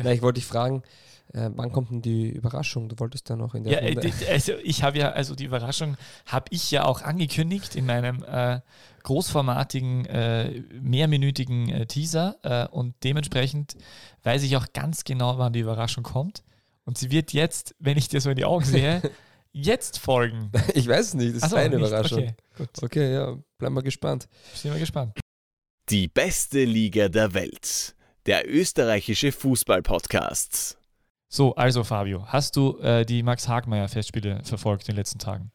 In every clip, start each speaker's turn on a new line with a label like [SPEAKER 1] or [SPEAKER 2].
[SPEAKER 1] Na, ich wollte dich fragen, äh, wann kommt denn die Überraschung? Du wolltest da noch in der
[SPEAKER 2] Ja, äh,
[SPEAKER 1] Runde.
[SPEAKER 2] die- also ich habe ja, also die Überraschung habe ich ja auch angekündigt in meinem äh, großformatigen, äh, mehrminütigen äh, Teaser äh, und dementsprechend weiß ich auch ganz genau, wann die Überraschung kommt. Und sie wird jetzt, wenn ich dir so in die Augen sehe, jetzt folgen.
[SPEAKER 1] Ich weiß es nicht, das ist
[SPEAKER 2] so,
[SPEAKER 1] deine
[SPEAKER 2] nicht?
[SPEAKER 1] Überraschung.
[SPEAKER 2] Okay, gut.
[SPEAKER 1] Okay, ja, bleib mal gespannt.
[SPEAKER 2] Sind wir gespannt.
[SPEAKER 3] Die beste Liga der Welt. Der österreichische Fußball-Podcast.
[SPEAKER 2] So, also Fabio, hast du äh, die Max Hagmeier-Festspiele verfolgt in den letzten Tagen?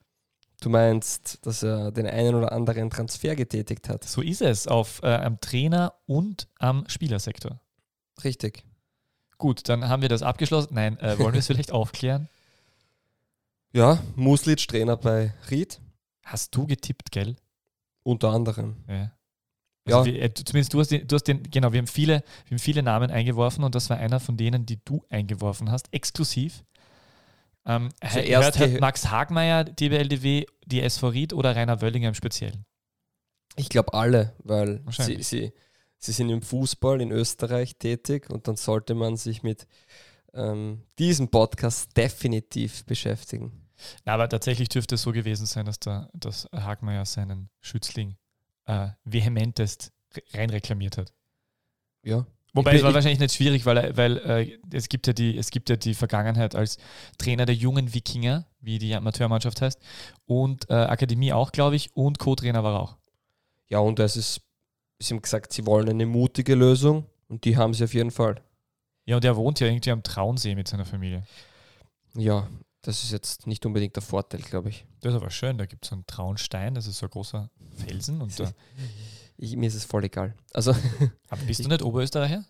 [SPEAKER 1] Du meinst, dass er den einen oder anderen Transfer getätigt hat.
[SPEAKER 2] So ist es auf äh, am Trainer und am Spielersektor.
[SPEAKER 1] Richtig.
[SPEAKER 2] Gut, dann haben wir das abgeschlossen. Nein, äh, wollen wir es vielleicht aufklären?
[SPEAKER 1] Ja, Muslic, Trainer bei Ried,
[SPEAKER 2] Hast du getippt, gell?
[SPEAKER 1] unter anderem.
[SPEAKER 2] Ja.
[SPEAKER 1] Ja.
[SPEAKER 2] Also wir, äh, zumindest du hast, den, du hast den, genau, wir haben, viele, wir haben viele Namen eingeworfen und das war einer von denen, die du eingeworfen hast, exklusiv. Ähm,
[SPEAKER 1] Zuerst
[SPEAKER 2] hört, hört Max Hagmeier, DBLDW, die SV Ried oder Rainer Wöllinger im Speziellen?
[SPEAKER 1] Ich glaube alle, weil sie, sie, sie sind im Fußball in Österreich tätig und dann sollte man sich mit ähm, diesem Podcast definitiv beschäftigen.
[SPEAKER 2] Na, aber tatsächlich dürfte es so gewesen sein, dass, der, dass Hagmeier seinen Schützling äh, vehementest re- rein reklamiert hat.
[SPEAKER 1] Ja.
[SPEAKER 2] Wobei
[SPEAKER 1] Ich
[SPEAKER 2] es war
[SPEAKER 1] ich-
[SPEAKER 2] wahrscheinlich nicht schwierig, weil, er- weil äh, es, gibt ja die, es gibt ja die Vergangenheit als Trainer der jungen Wikinger, wie die Amateurmannschaft heißt, und äh, Akademie auch, glaube ich, und Co-Trainer war er auch.
[SPEAKER 1] Ja, und es ist, sie haben gesagt, sie wollen eine mutige Lösung und die haben sie auf jeden Fall.
[SPEAKER 2] Ja, und er wohnt ja irgendwie am Traunsee mit seiner Familie.
[SPEAKER 1] Ja, das ist jetzt nicht unbedingt der Vorteil, glaube ich.
[SPEAKER 2] Das ist aber schön, da gibt es so einen Traunstein, das ist so ein großer Felsen. Und da,
[SPEAKER 1] ich. Mir ist es voll egal. Also,
[SPEAKER 2] aber bist du nicht Oberösterreicher?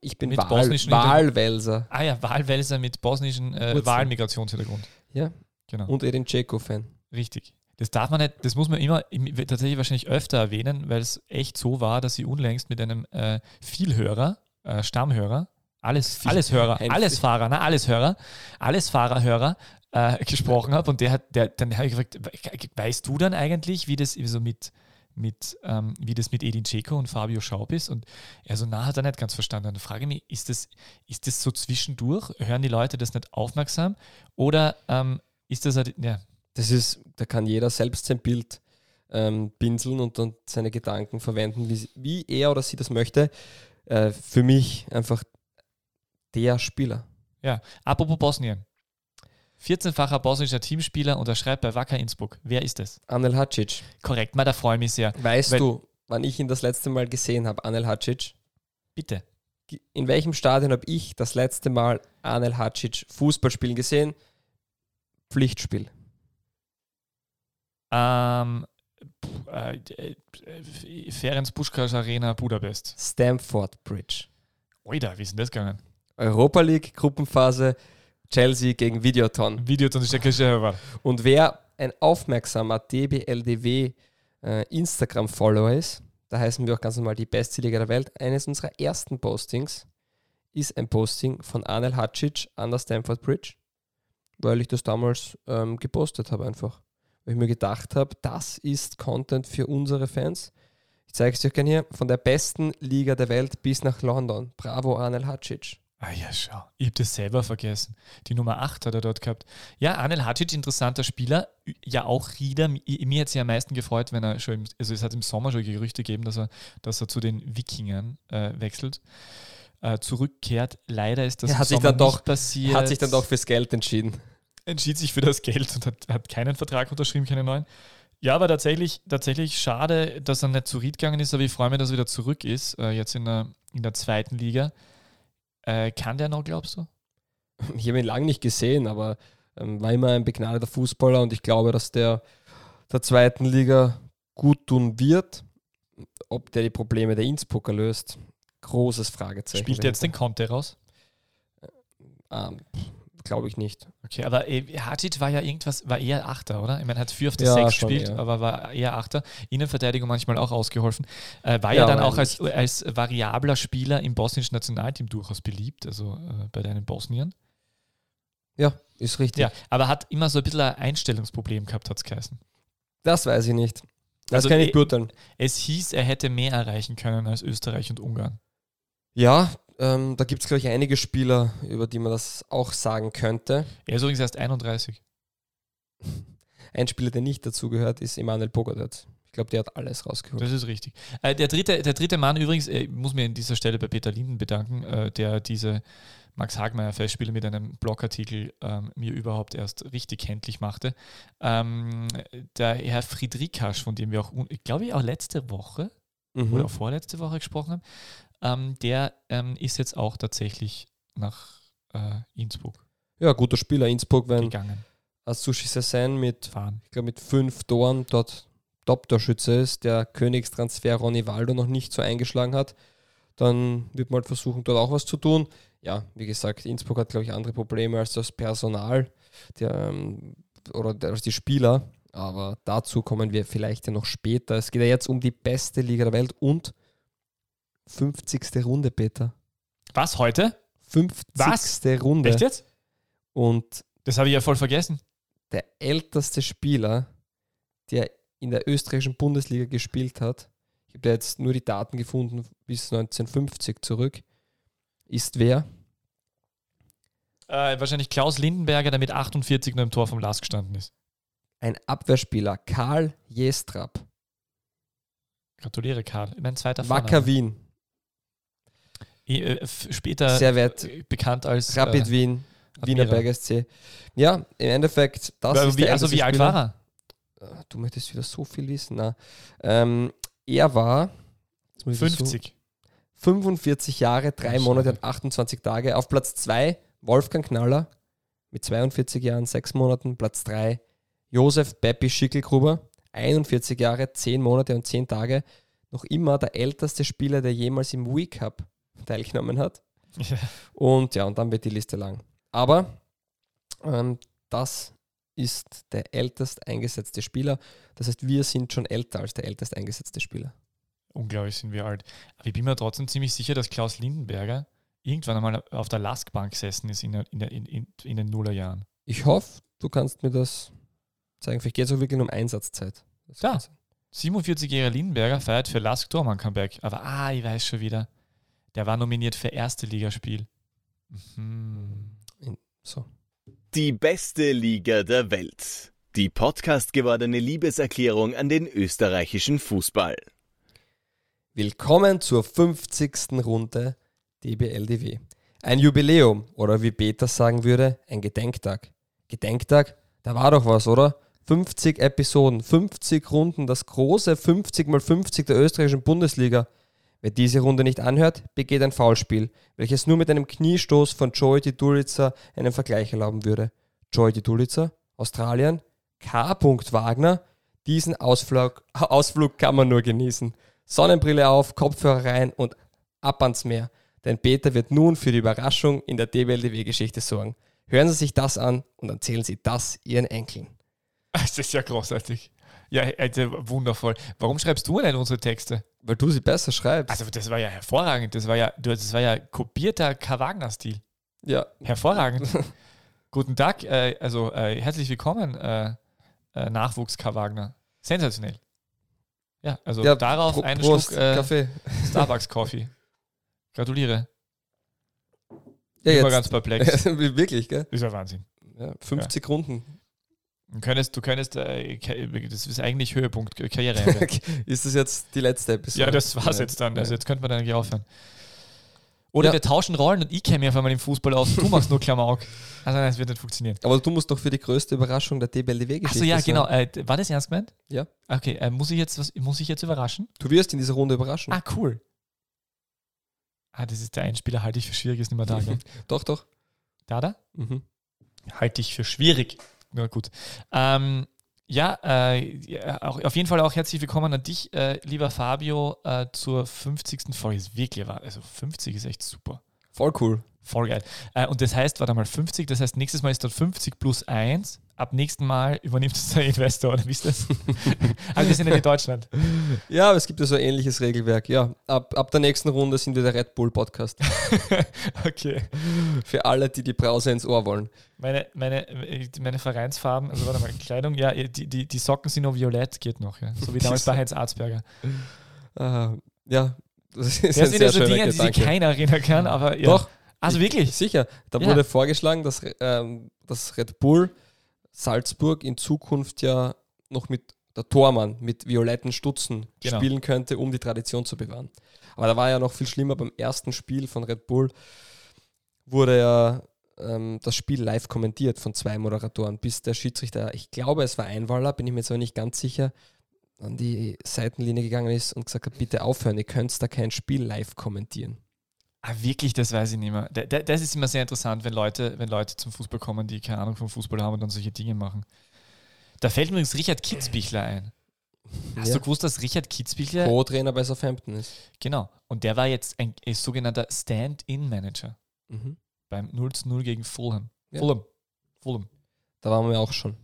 [SPEAKER 1] ich bin
[SPEAKER 2] Mit
[SPEAKER 1] Wahl,
[SPEAKER 2] bosnischen
[SPEAKER 1] Wahlwälser
[SPEAKER 2] Ah ja, Wahlwälser mit bosnischen äh. Wahlmigrationshintergrund.
[SPEAKER 1] Ja.
[SPEAKER 2] Genau.
[SPEAKER 1] und Edin Dzeko-Fan.
[SPEAKER 2] Richtig. Das darf man nicht, das muss man immer im- tatsächlich wahrscheinlich öfter erwähnen, weil es echt so war, dass sie unlängst mit einem äh, Vielhörer, äh, Stammhörer, alles, alles Hörer, alles Fahrer, na, alles Hörer, alles Fahrerhörer äh, gesprochen habe und der hat, der, dann habe ich gefragt, we- weißt du dann eigentlich, wie das so mit, mit, ähm, wie das mit Edin Dzeko und Fabio Schaub ist? Und er so, na, hat er nicht ganz verstanden. Dann frage ich mich, ist das, ist das so zwischendurch? Hören die Leute das nicht aufmerksam? Oder ähm, ist das, halt- ja,
[SPEAKER 1] Das ist, da kann jeder selbst sein Bild ähm, pinseln und dann seine Gedanken verwenden, wie, wie er oder sie das möchte. Äh, für mich einfach der Spieler.
[SPEAKER 2] Ja, apropos Bosnien. 14-facher bosnischer Teamspieler unterschreibt bei Wacker Innsbruck. Wer ist es?
[SPEAKER 1] Anel Hacic.
[SPEAKER 2] Korrekt, mal, da freue ich mich sehr.
[SPEAKER 1] Weißt du, wann ich ihn das letzte Mal gesehen habe, Anel Hacic?
[SPEAKER 2] Bitte.
[SPEAKER 1] In welchem Stadion habe ich das letzte Mal Anel Hacic Fußball spielen gesehen? Pflichtspiel.
[SPEAKER 2] Ähm, pff, äh, äh, Ferenc Puskás Arena Budapest.
[SPEAKER 1] Stamford Bridge.
[SPEAKER 2] Oida, wie ist denn das gegangen?
[SPEAKER 1] Europa League, Gruppenphase, Chelsea gegen Videoton.
[SPEAKER 2] Video und Steckersche war.
[SPEAKER 1] Und wer ein aufmerksamer DBLDW äh, Instagram-Follower ist, da heißen wir auch ganz normal die beste Liga der Welt, eines unserer ersten Postings ist ein Posting von Anel Hacic an der Stamford Bridge, weil ich das damals ähm, gepostet habe einfach. Weil ich mir gedacht habe, das ist Content für unsere Fans. Ich zeige es euch gerne hier, von der besten Liga der Welt bis nach London. Bravo Anel Hacic.
[SPEAKER 2] Ah ja, schau. Ich habe das selber vergessen. Die Nummer 8 hat er dort gehabt. Ja, Anel Hacic, interessanter Spieler. Ja, auch Rieder. Mi- Mir hat es ja am meisten gefreut, wenn er schon, im, also es hat im Sommer schon Gerüchte gegeben, dass er, dass er zu den Wikingern äh, wechselt, äh, zurückkehrt. Leider ist das im
[SPEAKER 1] hat sich dann doch-
[SPEAKER 2] nicht passiert.
[SPEAKER 1] Hat sich dann doch fürs Geld entschieden.
[SPEAKER 2] entschied sich für das Geld und hat, hat keinen Vertrag unterschrieben, keinen neuen. Ja, aber tatsächlich, tatsächlich schade, dass er nicht zu Ried gegangen ist, aber ich freue mich, dass er wieder zurück ist, äh, jetzt in der, in der zweiten Liga. Äh, kann der noch, glaubst du?
[SPEAKER 1] ich habe ihn lange nicht gesehen, aber ähm, war immer ein begnadeter Fußballer und ich glaube, dass der der zweiten Liga gut tun wird. Ob der die Probleme der Innsbrucker löst, großes Fragezeichen.
[SPEAKER 2] Spielt er jetzt den Conte raus?
[SPEAKER 1] Ähm, glaube ich nicht.
[SPEAKER 2] Okay, aber äh, Hacic war ja irgendwas, war eher Achter, oder? Ich meine, hat vier auf der
[SPEAKER 1] Ja,
[SPEAKER 2] Sechs
[SPEAKER 1] schon
[SPEAKER 2] gespielt,
[SPEAKER 1] eher.
[SPEAKER 2] aber war eher Achter. Innenverteidigung manchmal auch ausgeholfen. Äh, war ja,
[SPEAKER 1] Ja,
[SPEAKER 2] dann auch als, als variabler Spieler im bosnischen Nationalteam durchaus beliebt, also äh, bei deinen Bosniern.
[SPEAKER 1] Ja, ist richtig.
[SPEAKER 2] Ja, aber hat immer so ein bisschen ein Einstellungsproblem gehabt, hat es geheißen.
[SPEAKER 1] Das weiß ich nicht. Das
[SPEAKER 2] Also,
[SPEAKER 1] kann ich
[SPEAKER 2] eh-
[SPEAKER 1] beurteilen.
[SPEAKER 2] Es hieß, er hätte mehr erreichen können als Österreich und Ungarn.
[SPEAKER 1] Ja, Ähm, da gibt es, glaube ich, einige Spieler, über die man das auch sagen könnte.
[SPEAKER 2] Er ist übrigens erst 31.
[SPEAKER 1] Ein Spieler, der nicht dazugehört, ist Emanuel Pogadat. Ich glaube, der hat alles rausgeholt.
[SPEAKER 2] Das ist richtig. Äh, der, dritte, der dritte Mann übrigens, äh, muss mir an dieser Stelle bei Peter Linden bedanken, äh, der diese Max Hagmeier Festspiele mit einem Blogartikel ähm, mir überhaupt erst richtig kenntlich machte. Ähm, der Herr Friedrikasch, von dem wir auch, glaube ich, auch letzte Woche
[SPEAKER 1] Mhm.
[SPEAKER 2] oder vorletzte Woche gesprochen haben, ähm, der ähm, ist jetzt auch tatsächlich nach äh, Innsbruck
[SPEAKER 1] Ja, guter Spieler. Innsbruck, wenn
[SPEAKER 2] gegangen.
[SPEAKER 1] Sushi Sassen mit,
[SPEAKER 2] Fahren.
[SPEAKER 1] ich glaube, mit fünf Toren dort Top-Torschütze ist, der Königstransfer Ronny Waldo noch nicht so eingeschlagen hat, dann wird man halt versuchen, dort auch was zu tun. Ja, wie gesagt, Innsbruck hat, glaube ich, andere Probleme als das Personal der, ähm, oder der, als die Spieler. Aber dazu kommen wir vielleicht ja noch später. Es geht ja jetzt um die beste Liga der Welt und 50. Runde, Peter.
[SPEAKER 2] Was heute?
[SPEAKER 1] 50.
[SPEAKER 2] Was?
[SPEAKER 1] Runde.
[SPEAKER 2] Echt jetzt?
[SPEAKER 1] Und
[SPEAKER 2] Das habe ich ja voll vergessen.
[SPEAKER 1] der älteste Spieler, der in der österreichischen Bundesliga gespielt hat, ich habe da jetzt nur die Daten gefunden bis 1950 zurück, ist wer?
[SPEAKER 2] Äh, wahrscheinlich Klaus Lindenberger, der mit 48 nur im Tor vom Last gestanden ist.
[SPEAKER 1] Ein Abwehrspieler, Karl Jestrap,
[SPEAKER 2] Gratuliere, Karl. Mein zweiter
[SPEAKER 1] Wacker. Wien,
[SPEAKER 2] äh, Später
[SPEAKER 1] Servet,
[SPEAKER 2] äh, bekannt als.
[SPEAKER 1] Rapid
[SPEAKER 2] äh,
[SPEAKER 1] Wien, Wiener. Berger SC. Ja, im Endeffekt, das
[SPEAKER 2] äh,
[SPEAKER 1] ist
[SPEAKER 2] wie, also wie alt war er?
[SPEAKER 1] Ah, Du möchtest wieder so viel wissen. Na, ähm, er war jetzt muss ich das so-
[SPEAKER 2] 50.
[SPEAKER 1] 45 Jahre, 3
[SPEAKER 2] Ach,
[SPEAKER 1] Monate und 28 Tage. Auf Platz 2 Wolfgang Knaller mit 42 Jahren, 6 Monaten. Platz 3 Josef Beppi Schickelgruber, 41 Jahre, 10 Monate und 10 Tage. Noch immer der älteste Spieler, der jemals im Wii Cup teilgenommen hat.
[SPEAKER 2] Ja.
[SPEAKER 1] Und ja, und dann wird die Liste lang. Aber ähm, das ist der ältest eingesetzte Spieler. Das heißt, wir sind schon älter als der ältest eingesetzte Spieler.
[SPEAKER 2] Unglaublich sind wir alt. Aber ich bin mir trotzdem ziemlich sicher, dass Klaus Lindenberger irgendwann einmal auf der Lastbank gesessen ist in, der- in, der- in, in, den Nullerjahren.
[SPEAKER 1] Ich hoffe, du kannst mir das zeigen. Vielleicht geht es auch wirklich um Einsatzzeit. Das
[SPEAKER 2] Ja.
[SPEAKER 1] kann sein.
[SPEAKER 2] 47-jähriger Lindenberger feiert für Lask Tormann Comeback. Aber ah, ich weiß schon wieder. Der war nominiert für erste Ligaspiel. Mhm.
[SPEAKER 1] So.
[SPEAKER 3] Die beste Liga der Welt. Die Podcast gewordene Liebeserklärung an den österreichischen Fußball.
[SPEAKER 1] Willkommen zur 50. Runde DBLDW. Ein Jubiläum oder wie Peter sagen würde, ein Gedenktag. Gedenktag? Da war doch was, oder? 50 Episoden, 50 Runden, das große 50 mal 50 der österreichischen Bundesliga. Wer diese Runde nicht anhört, begeht ein Foulspiel, welches nur mit einem Kniestoß von Joey Dulitzer einen Vergleich erlauben würde. Joey Dulitzer, Australien, K. Wagner, diesen Ausflug, Ausflug kann man nur genießen. Sonnenbrille auf, Kopfhörer rein und ab ans Meer. Denn Peter wird nun für die Überraschung in der DBLDW-Geschichte sorgen. Hören Sie sich das an und erzählen Sie das Ihren Enkeln.
[SPEAKER 2] Das ist ja großartig. Ja, also wundervoll. Warum schreibst du denn unsere Texte?
[SPEAKER 1] Weil du sie besser schreibst.
[SPEAKER 2] Also das war ja hervorragend. Das war ja, das war ja kopierter K-Wagner-Stil.
[SPEAKER 1] ja,
[SPEAKER 2] Hervorragend. Guten Tag, äh, also äh, herzlich willkommen, äh, äh, Nachwuchs K-Wagner. Sensationell. Ja, also
[SPEAKER 1] ja
[SPEAKER 2] darauf
[SPEAKER 1] Pro-
[SPEAKER 2] einen
[SPEAKER 1] Prost,
[SPEAKER 2] Schluck äh,
[SPEAKER 1] Kaffee.
[SPEAKER 2] Starbucks Coffee. Gratuliere.
[SPEAKER 1] Ja,
[SPEAKER 2] ich war ganz perplex.
[SPEAKER 1] Wirklich, gell?
[SPEAKER 2] ist ja Wahnsinn.
[SPEAKER 1] Ja, 50 Runden.
[SPEAKER 2] Du könntest, du könntest, äh, das ist eigentlich Höhepunkt K- Karriereende.
[SPEAKER 1] Ist das jetzt die letzte Episode?
[SPEAKER 2] ja, das war's
[SPEAKER 1] Ja.
[SPEAKER 2] jetzt dann. Also jetzt könnte man dann eigentlich aufhören. Oder
[SPEAKER 1] Ja.
[SPEAKER 2] wir tauschen Rollen und ich käme auf einmal im Fußball aus du machst nur Klamauk. Also nein, das wird nicht funktionieren.
[SPEAKER 1] Aber du musst doch für die größte Überraschung der DBLDW-Geschichte
[SPEAKER 2] Achso, ja,
[SPEAKER 1] sorgen.
[SPEAKER 2] genau. Äh, war das ernst gemeint?
[SPEAKER 1] Ja.
[SPEAKER 2] Okay, äh, muss ich jetzt was, muss ich jetzt überraschen?
[SPEAKER 1] Du wirst in dieser Runde überraschen.
[SPEAKER 2] Ah, cool. Ah, das ist der Einspieler, halte ich für schwierig, ist nicht mehr da?
[SPEAKER 1] Doch, doch.
[SPEAKER 2] Da, da?
[SPEAKER 1] Mhm.
[SPEAKER 2] Halte ich für schwierig. Na gut. Ähm, ja, äh, ja, auch, auf jeden Fall auch herzlich willkommen an dich, äh, lieber Fabio, äh, zur 50. Folge. Ist wirklich, also 50 ist echt super.
[SPEAKER 1] Voll cool.
[SPEAKER 2] Voll geil. Äh, und das heißt, warte mal, 50, das heißt, nächstes Mal ist dann 50 plus 1. Ab nächsten Mal übernimmt es der Investor, oder wie ist das? Aber wir sind ja in Deutschland.
[SPEAKER 1] Ja, aber es gibt ja so ein ähnliches Regelwerk. Ja, ab, ab der nächsten Runde sind wir der Red Bull Podcast.
[SPEAKER 2] okay.
[SPEAKER 1] Für alle, die die Brause ins Ohr wollen.
[SPEAKER 2] Meine, meine, meine Vereinsfarben, also warte mal, Kleidung, ja, die, die, die Socken sind noch violett, geht noch, ja. So wie damals bei Heinz Arzberger.
[SPEAKER 1] Äh, ja, Das ist
[SPEAKER 2] Das sind ja so Dinge, an die sich
[SPEAKER 1] Gedanke.
[SPEAKER 2] keiner erinnern kann, aber ja.
[SPEAKER 1] Doch,
[SPEAKER 2] Also wirklich?
[SPEAKER 1] Sicher. Da
[SPEAKER 2] Ja.
[SPEAKER 1] wurde vorgeschlagen, dass, ähm, dass Red Bull Salzburg in Zukunft ja noch mit der Tormann mit violetten Stutzen
[SPEAKER 2] Genau.
[SPEAKER 1] spielen könnte, um die Tradition zu bewahren. Aber da war ja noch viel schlimmer. Beim ersten Spiel von Red Bull wurde ja ähm, das Spiel live kommentiert von zwei Moderatoren, bis der Schiedsrichter, ich glaube, es war Einwaller, bin ich mir jetzt aber nicht ganz sicher, an die Seitenlinie gegangen ist und gesagt hat, bitte aufhören, ihr könnt da kein Spiel live kommentieren.
[SPEAKER 2] Ah, wirklich, das weiß ich nicht mehr. Da- da- Das ist immer sehr interessant, wenn Leute, wenn Leute zum Fußball kommen, die keine Ahnung vom Fußball haben und dann solche Dinge machen. Da fällt mir übrigens Richard Kitzbichler ein. Hast
[SPEAKER 1] Ja.
[SPEAKER 2] du gewusst, dass Richard Kitzbichler,
[SPEAKER 1] Co-Trainer bei Southampton ist.
[SPEAKER 2] genau, und der war jetzt ein, ein sogenannter Stand-in-Manager
[SPEAKER 1] Mhm.
[SPEAKER 2] beim 0 zu 0 gegen Fulham.
[SPEAKER 1] Ja.
[SPEAKER 2] Fulham. Fulham.
[SPEAKER 1] Da waren wir auch schon.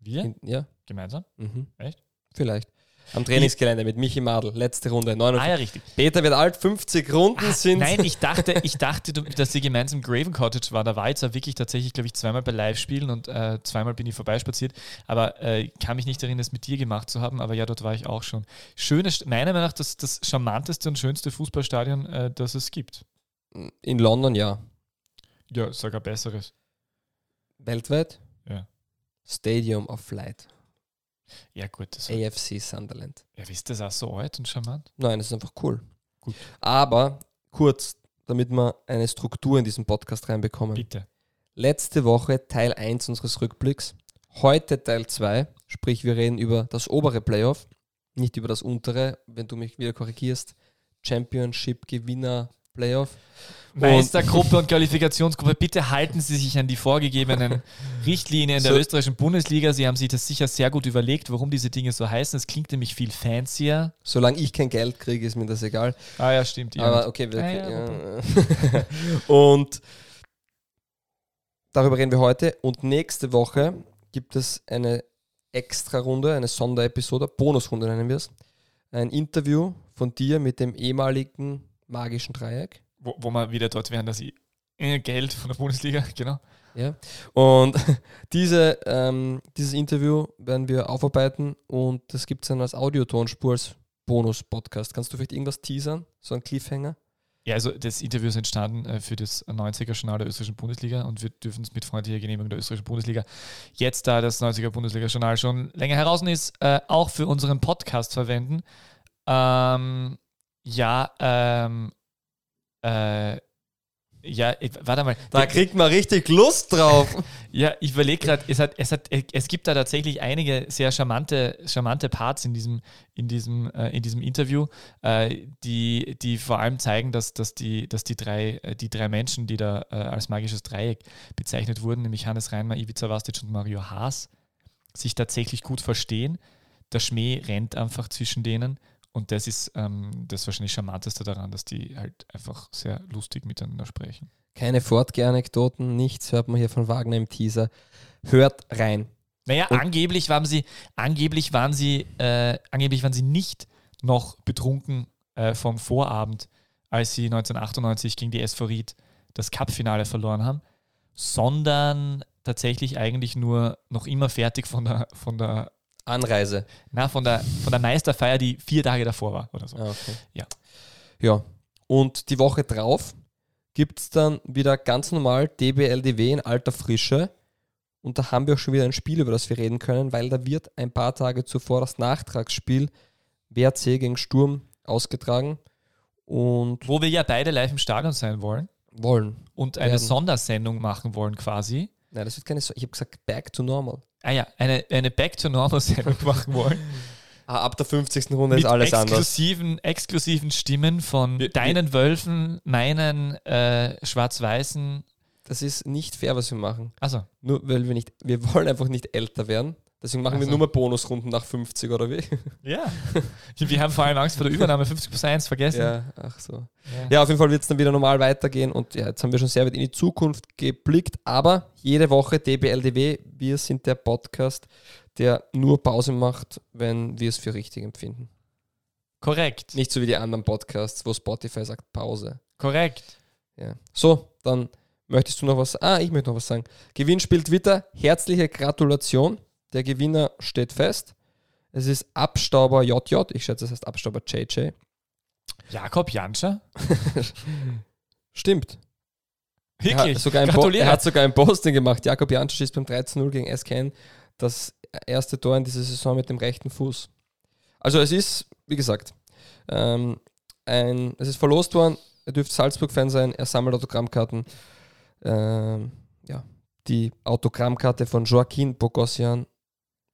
[SPEAKER 2] Wir?
[SPEAKER 1] In, ja.
[SPEAKER 2] Gemeinsam?
[SPEAKER 1] Mhm.
[SPEAKER 2] Echt?
[SPEAKER 1] Vielleicht. Am Trainingsgelände mit Michi Madl, letzte Runde.
[SPEAKER 2] Ah
[SPEAKER 1] 59.
[SPEAKER 2] ja, richtig.
[SPEAKER 1] Peter wird alt, 50 Runden
[SPEAKER 2] Ah,
[SPEAKER 1] sind.
[SPEAKER 2] Nein, ich dachte, ich dachte, dass sie gemeinsam Graven Cottage war. Da war jetzt auch wirklich tatsächlich, glaube ich, zweimal bei Live-Spielen und äh, zweimal bin ich vorbeispaziert. Aber äh, kann mich nicht erinnern, das mit dir gemacht zu haben. Aber ja, dort war ich auch schon. Schönes, meiner Meinung nach das, das charmanteste und schönste Fußballstadion, äh, das es gibt.
[SPEAKER 1] In London, ja.
[SPEAKER 2] Ja, sogar besseres.
[SPEAKER 1] Weltweit?
[SPEAKER 2] Ja.
[SPEAKER 1] Stadium of Light.
[SPEAKER 2] Ja, gut. Das,
[SPEAKER 1] AFC Sunderland.
[SPEAKER 2] ja, ist das auch so alt und charmant?
[SPEAKER 1] Nein, das ist einfach cool.
[SPEAKER 2] Gut.
[SPEAKER 1] Aber kurz, damit wir eine Struktur in diesen Podcast reinbekommen.
[SPEAKER 2] Bitte.
[SPEAKER 1] Letzte Woche Teil 1 unseres Rückblicks. Heute Teil 2. Sprich, wir reden über das obere Playoff, nicht über das untere, wenn du mich wieder korrigierst. Championship Gewinner Playoff.
[SPEAKER 2] Meistergruppe und Qualifikationsgruppe, bitte halten Sie sich an die vorgegebenen Richtlinien der
[SPEAKER 1] So-
[SPEAKER 2] österreichischen Bundesliga. Sie haben sich das sicher sehr gut überlegt, warum diese Dinge so heißen. Es klingt nämlich viel fancier.
[SPEAKER 1] Solange ich kein Geld kriege, ist mir das egal.
[SPEAKER 2] Ah ja, stimmt.
[SPEAKER 1] Aber okay, wir,
[SPEAKER 2] Ah, ja,
[SPEAKER 1] ja. und darüber reden wir heute. Und nächste Woche gibt es eine extra Runde, eine Sonderepisode, Bonusrunde nennen wir es. Ein Interview von dir mit dem ehemaligen magischen Dreieck.
[SPEAKER 2] wo, wo wir wieder dort wären, dass ich äh, Geld von der Bundesliga, genau.
[SPEAKER 1] Ja. Und diese, ähm, dieses Interview werden wir aufarbeiten und das gibt es dann als Audiotonspur, als Bonus-Podcast. Kannst du vielleicht irgendwas teasern? So ein Cliffhanger?
[SPEAKER 2] Ja, also das Interview ist entstanden äh, für das 90er-Journal der österreichischen Bundesliga und wir dürfen es mit freundlicher Genehmigung der österreichischen Bundesliga jetzt, da das 90er-Bundesliga-Journal schon länger heraus ist, äh, auch für unseren Podcast verwenden. Ähm, ja, ähm, äh, ja, ich, warte mal.
[SPEAKER 1] Da kriegt man richtig Lust drauf.
[SPEAKER 2] Ja, ich überlege gerade, es, hat, es, hat, es gibt da tatsächlich einige sehr charmante, charmante Parts in diesem, in diesem, äh, in diesem Interview, äh, die, die vor allem zeigen, dass, dass, die, dass die, drei, äh, die drei Menschen, die da äh, als magisches Dreieck bezeichnet wurden, nämlich Hannes Reinmar, Ivica Vastic und Mario Haas, sich tatsächlich gut verstehen. Der Schmäh rennt einfach zwischen denen und das ist ähm, das wahrscheinlich Charmanteste daran, dass die halt einfach sehr lustig miteinander sprechen.
[SPEAKER 1] Keine Fortgeh-Anekdoten, nichts hört man hier von Wagner im Teaser. Hört rein.
[SPEAKER 2] Naja,
[SPEAKER 1] Und-
[SPEAKER 2] angeblich waren sie, angeblich waren sie, äh, angeblich waren sie nicht noch betrunken äh, vom Vorabend, als sie 1998 gegen die SV Ried das Cup-Finale verloren haben, sondern tatsächlich eigentlich nur noch immer fertig von der, von der,
[SPEAKER 1] Anreise.
[SPEAKER 2] na, von der, von der Meisterfeier, die vier Tage davor war oder so.
[SPEAKER 1] Ah, okay.
[SPEAKER 2] Ja.
[SPEAKER 1] Ja. Und die Woche drauf gibt es dann wieder ganz normal DBLDW in alter Frische. Und da haben wir auch schon wieder ein Spiel, über das wir reden können, weil da wird ein paar Tage zuvor das Nachtragsspiel WRC gegen Sturm ausgetragen und
[SPEAKER 2] Wo wir ja beide live im Stadion sein wollen
[SPEAKER 1] wollen.
[SPEAKER 2] und eine
[SPEAKER 1] Werden.
[SPEAKER 2] Sondersendung machen wollen quasi.
[SPEAKER 1] Nein, das wird keine so. Ich habe gesagt, back to normal.
[SPEAKER 2] Ah ja, eine, eine Back-to-Normal-Sendung machen wollen.
[SPEAKER 1] Ah, ab der 50. Runde ist alles anders.
[SPEAKER 2] exklusiven, exklusiven Stimmen von
[SPEAKER 1] Wir-
[SPEAKER 2] deinen Wölfen, meinen äh, schwarz-weißen.
[SPEAKER 1] Das ist nicht fair, was wir machen.
[SPEAKER 2] Also,
[SPEAKER 1] Nur weil wir nicht, wir wollen einfach nicht älter werden. Deswegen machen
[SPEAKER 2] Ach
[SPEAKER 1] wir nur mal Bonusrunden nach 50 oder wie?
[SPEAKER 2] ja. Wir haben vor allem Angst vor der Übernahme 50 plus 1 vergessen.
[SPEAKER 1] Ja, ach so.
[SPEAKER 2] Ja.
[SPEAKER 1] Ja, auf jeden Fall wird es dann wieder normal weitergehen und ja, jetzt haben wir schon sehr weit in die Zukunft geblickt, aber jede Woche DBLDW, wir sind der Podcast, der nur Pause macht, wenn wir es für richtig empfinden.
[SPEAKER 2] Korrekt.
[SPEAKER 1] Nicht so wie die anderen Podcasts, wo Spotify sagt Pause.
[SPEAKER 2] Korrekt.
[SPEAKER 1] Ja. So, dann möchtest du noch was Ah, ich möchte noch was sagen. Gewinnspiel Twitter, herzliche Gratulation. Der Gewinner steht fest. Es ist Abstauber JJ, ich schätze, es heißt Abstauber JJ.
[SPEAKER 2] Jakob Janscher?
[SPEAKER 1] Stimmt. Er
[SPEAKER 2] Wirklich?
[SPEAKER 1] hat,
[SPEAKER 2] Gratuliere.
[SPEAKER 1] er hat sogar ein Posting gemacht. Jakob Jansch schießt beim 13-0 gegen SKN das erste Tor in dieser Saison mit dem rechten Fuß. Also es ist, wie gesagt, ähm, ein, es ist verlost worden. Er dürfte Salzburg-Fan sein. Er sammelt Autogrammkarten. Ähm, ja, die Autogrammkarte von Joaquin Bogossian,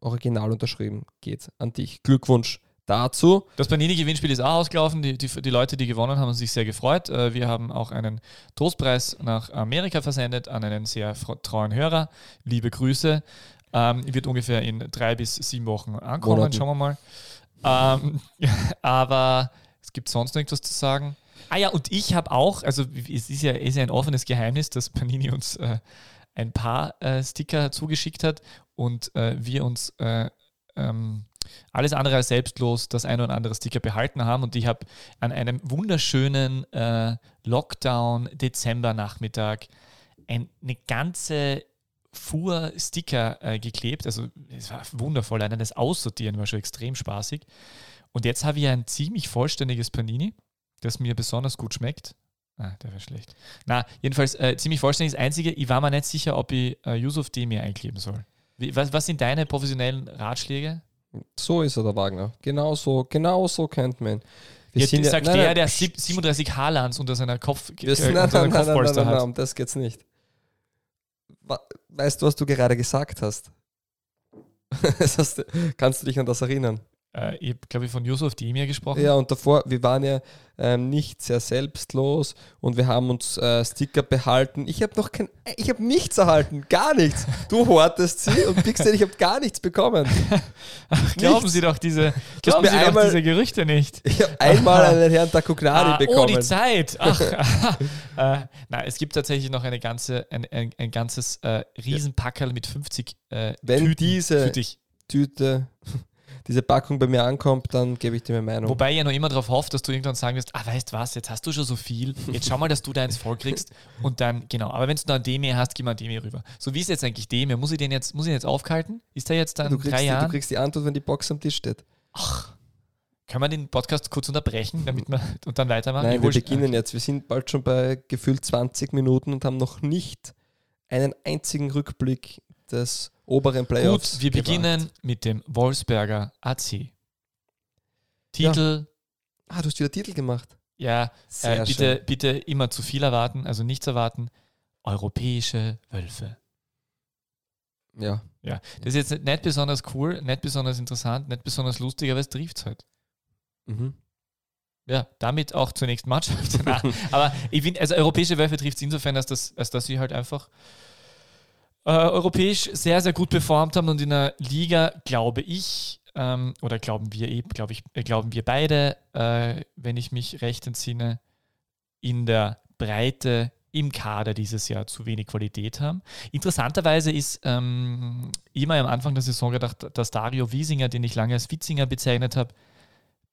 [SPEAKER 1] original unterschrieben, geht an dich. Glückwunsch dazu.
[SPEAKER 2] Das Panini-Gewinnspiel ist auch ausgelaufen. Die, die, die Leute, die gewonnen haben, haben sich sehr gefreut. Äh, Wir haben auch einen Trostpreis nach Amerika versendet an einen sehr treuen Hörer. Liebe Grüße. Ähm, wird ungefähr in drei bis sieben Wochen ankommen.
[SPEAKER 1] Monaten.
[SPEAKER 2] Schauen wir mal. Ähm, aber es gibt sonst noch etwas zu sagen. Ah ja, und ich habe auch, also es ist ja, ist ja ein offenes Geheimnis, dass Panini uns äh, ein paar äh, Sticker zugeschickt hat und äh, wir uns äh, ähm, alles andere als selbstlos das ein oder andere Sticker behalten haben. Und ich habe an einem wunderschönen äh, Lockdown-Dezember-Nachmittag ein, eine ganze Fuhr Sticker äh, geklebt. Also es war wundervoll. Allein das Aussortieren war schon extrem spaßig. Und jetzt habe ich ein ziemlich vollständiges Panini, das mir besonders gut schmeckt. Ah, der war schlecht. Na, jedenfalls äh, ziemlich vollständig. Das Einzige, ich war mir nicht sicher, ob ich äh, Yusuf Demir einkleben soll. Wie, was, was sind deine professionellen Ratschläge?
[SPEAKER 1] So ist er, der Wagner. Genau so, genau so kennt man ihn. Wir
[SPEAKER 2] Jetzt
[SPEAKER 1] sind ja-
[SPEAKER 2] sagt
[SPEAKER 1] nein,
[SPEAKER 2] der,
[SPEAKER 1] nein,
[SPEAKER 2] der
[SPEAKER 1] sch-
[SPEAKER 2] sieb- 37 Haarlands unter seiner Kopf, äh,
[SPEAKER 1] Wir sind,
[SPEAKER 2] unter
[SPEAKER 1] nein, nein, nein, nein,
[SPEAKER 2] Kopfpolster
[SPEAKER 1] nein, nein,
[SPEAKER 2] hat.
[SPEAKER 1] um das geht's nicht. Weißt du, was du gerade gesagt hast? Das kannst du dich an das erinnern?
[SPEAKER 2] Äh, ich habe, glaube ich, von Yusuf Demir gesprochen.
[SPEAKER 1] Ja, und davor, wir waren ja ähm, nicht sehr selbstlos und wir haben uns äh, Sticker behalten. Ich habe noch kein, ich habe nichts erhalten, gar nichts. Du hortest sie und State, ich habe gar nichts bekommen.
[SPEAKER 2] Glauben
[SPEAKER 1] nichts.
[SPEAKER 2] Sie doch diese, glauben
[SPEAKER 1] mir
[SPEAKER 2] Sie doch
[SPEAKER 1] einmal-
[SPEAKER 2] diese Gerüchte nicht.
[SPEAKER 1] Ich habe einmal einen Herrn Takugnari
[SPEAKER 2] Ah, oh,
[SPEAKER 1] bekommen.
[SPEAKER 2] die Zeit. Ach, äh, nein, es gibt tatsächlich noch eine ganze, ein, ein, ein ganzes äh, Riesenpackerl mit 50 äh,
[SPEAKER 1] Wenn
[SPEAKER 2] Tüten
[SPEAKER 1] diese-
[SPEAKER 2] für dich.
[SPEAKER 1] Tüte, diese Packung bei mir ankommt, dann gebe ich dir meine Meinung.
[SPEAKER 2] Wobei ich ja noch immer darauf hoffe, dass du irgendwann sagen wirst, ah, weißt was, jetzt hast du schon so viel, jetzt schau mal, dass du deins voll kriegst und dann, genau, aber wenn du dann Demir hast, gib mal Demir rüber. So wie ist jetzt eigentlich Demir? Muss ich den jetzt, muss ich den jetzt aufhalten? Ist der jetzt dann
[SPEAKER 1] du, kriegst
[SPEAKER 2] drei
[SPEAKER 1] die, du
[SPEAKER 2] Jahre?
[SPEAKER 1] kriegst die Antwort, wenn die Box am Tisch steht.
[SPEAKER 2] Können wir den Podcast kurz unterbrechen, damit wir und dann weitermachen?
[SPEAKER 1] Nein, wir beginnen jetzt. Wir sind bald schon bei gefühlt 20 Minuten und haben noch nicht einen einzigen Rückblick des oberen Playoffs.
[SPEAKER 2] Gut, wir
[SPEAKER 1] gewagt.
[SPEAKER 2] beginnen mit dem Wolfsberger AC. Titel,
[SPEAKER 1] Ah, du hast wieder Titel gemacht.
[SPEAKER 2] ja, äh, bitte,
[SPEAKER 1] schön.
[SPEAKER 2] bitte immer zu viel erwarten, also nichts erwarten. Europäische Wölfe.
[SPEAKER 1] Ja.
[SPEAKER 2] Ja, das ist jetzt nicht besonders cool, nicht besonders interessant, nicht besonders lustig, aber es trifft halt.
[SPEAKER 1] Mhm.
[SPEAKER 2] Ja, damit auch zur nächsten Mannschaft. Aber ich finde, also europäische Wölfe trifft es insofern, als, das, als dass sie halt einfach äh, europäisch sehr, sehr gut performt haben und in der Liga, glaube ich, ähm, oder glauben wir eben, glaube ich, äh, glauben wir beide, äh, wenn ich mich recht entsinne, in der Breite im Kader dieses Jahr zu wenig Qualität haben. Interessanterweise ist ähm, immer am Anfang der Saison gedacht, dass Dario Wiesinger, den ich lange als Witzinger bezeichnet habe,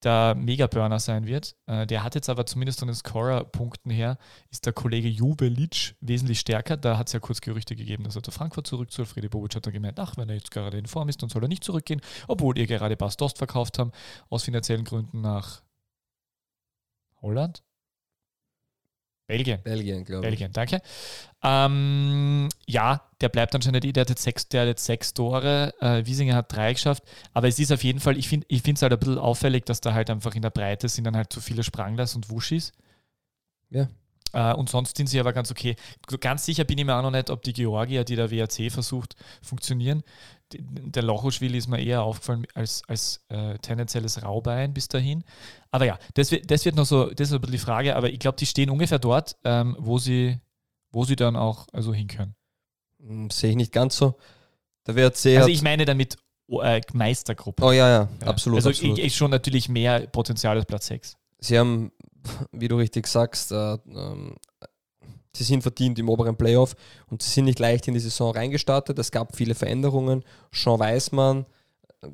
[SPEAKER 2] der Mega-Burner sein wird. Äh, der hat jetzt aber zumindest von den Scorer-Punkten her, ist der Kollege Jubelic wesentlich stärker. Da hat es ja kurz Gerüchte gegeben, dass er zu Frankfurt zurück soll. Fredi Bobic hat dann gemeint, ach, wenn er jetzt gerade in Form ist, dann soll er nicht zurückgehen, obwohl ihr gerade Bas Dost verkauft haben, aus finanziellen Gründen nach Holland? Belgien.
[SPEAKER 1] Belgien, glaube ich.
[SPEAKER 2] Belgien, danke. Ähm, ja, der bleibt anscheinend, eh, der hat jetzt sechs, der hat jetzt sechs Tore, äh, Wiesinger hat drei geschafft, aber es ist auf jeden Fall, ich finde es halt ein bisschen auffällig, dass da halt einfach in der Breite sind dann halt zu viele Spranglers und Wuschis.
[SPEAKER 1] Ja.
[SPEAKER 2] Äh, und sonst sind sie aber ganz okay. Ganz sicher bin ich mir auch noch nicht, ob die Georgier, die der WAC versucht, funktionieren. Der Lochoschwili ist mir eher aufgefallen als, als äh, tendenzielles Raubein bis dahin. Aber ja, das wird, das wird noch so, das ist ein bisschen die Frage, aber ich glaube, die stehen ungefähr dort, ähm, wo, sie, wo sie dann auch also hinkönnen.
[SPEAKER 1] Hm, Sehe ich nicht ganz so. Der WRC
[SPEAKER 2] Also ich meine damit äh, Meistergruppe.
[SPEAKER 1] oh ja, ja,
[SPEAKER 2] Ja.
[SPEAKER 1] absolut.
[SPEAKER 2] Also
[SPEAKER 1] absolut.
[SPEAKER 2] Ich, ich schon natürlich mehr Potenzial als Platz 6.
[SPEAKER 1] sie haben, wie du richtig sagst, äh, ähm, sie sind verdient im oberen Playoff und sie sind nicht leicht in die Saison reingestartet. Es gab viele Veränderungen. Sean Weismann äh,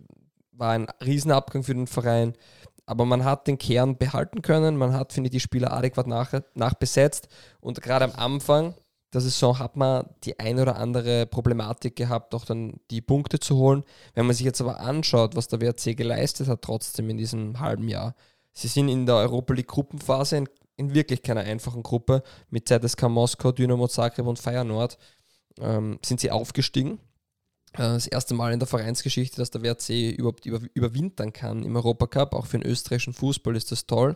[SPEAKER 1] war ein Riesenabgang für den Verein, aber man hat den Kern behalten können. Man hat, finde ich, die Spieler adäquat nach, nachbesetzt und gerade am Anfang der Saison hat man die ein oder andere Problematik gehabt, auch dann die Punkte zu holen. Wenn man sich jetzt aber anschaut, was der WRC geleistet hat, trotzdem in diesem halben Jahr, sie sind in der Europa League Gruppenphase in, in wirklich keiner einfachen Gruppe mit ZSK Moskau, Dynamo Zagreb und Feyenoord ähm, sind sie aufgestiegen. Äh, das erste Mal in der Vereinsgeschichte, dass der WRC überhaupt über, überwintern kann im Europacup. Auch für den österreichischen Fußball ist das toll.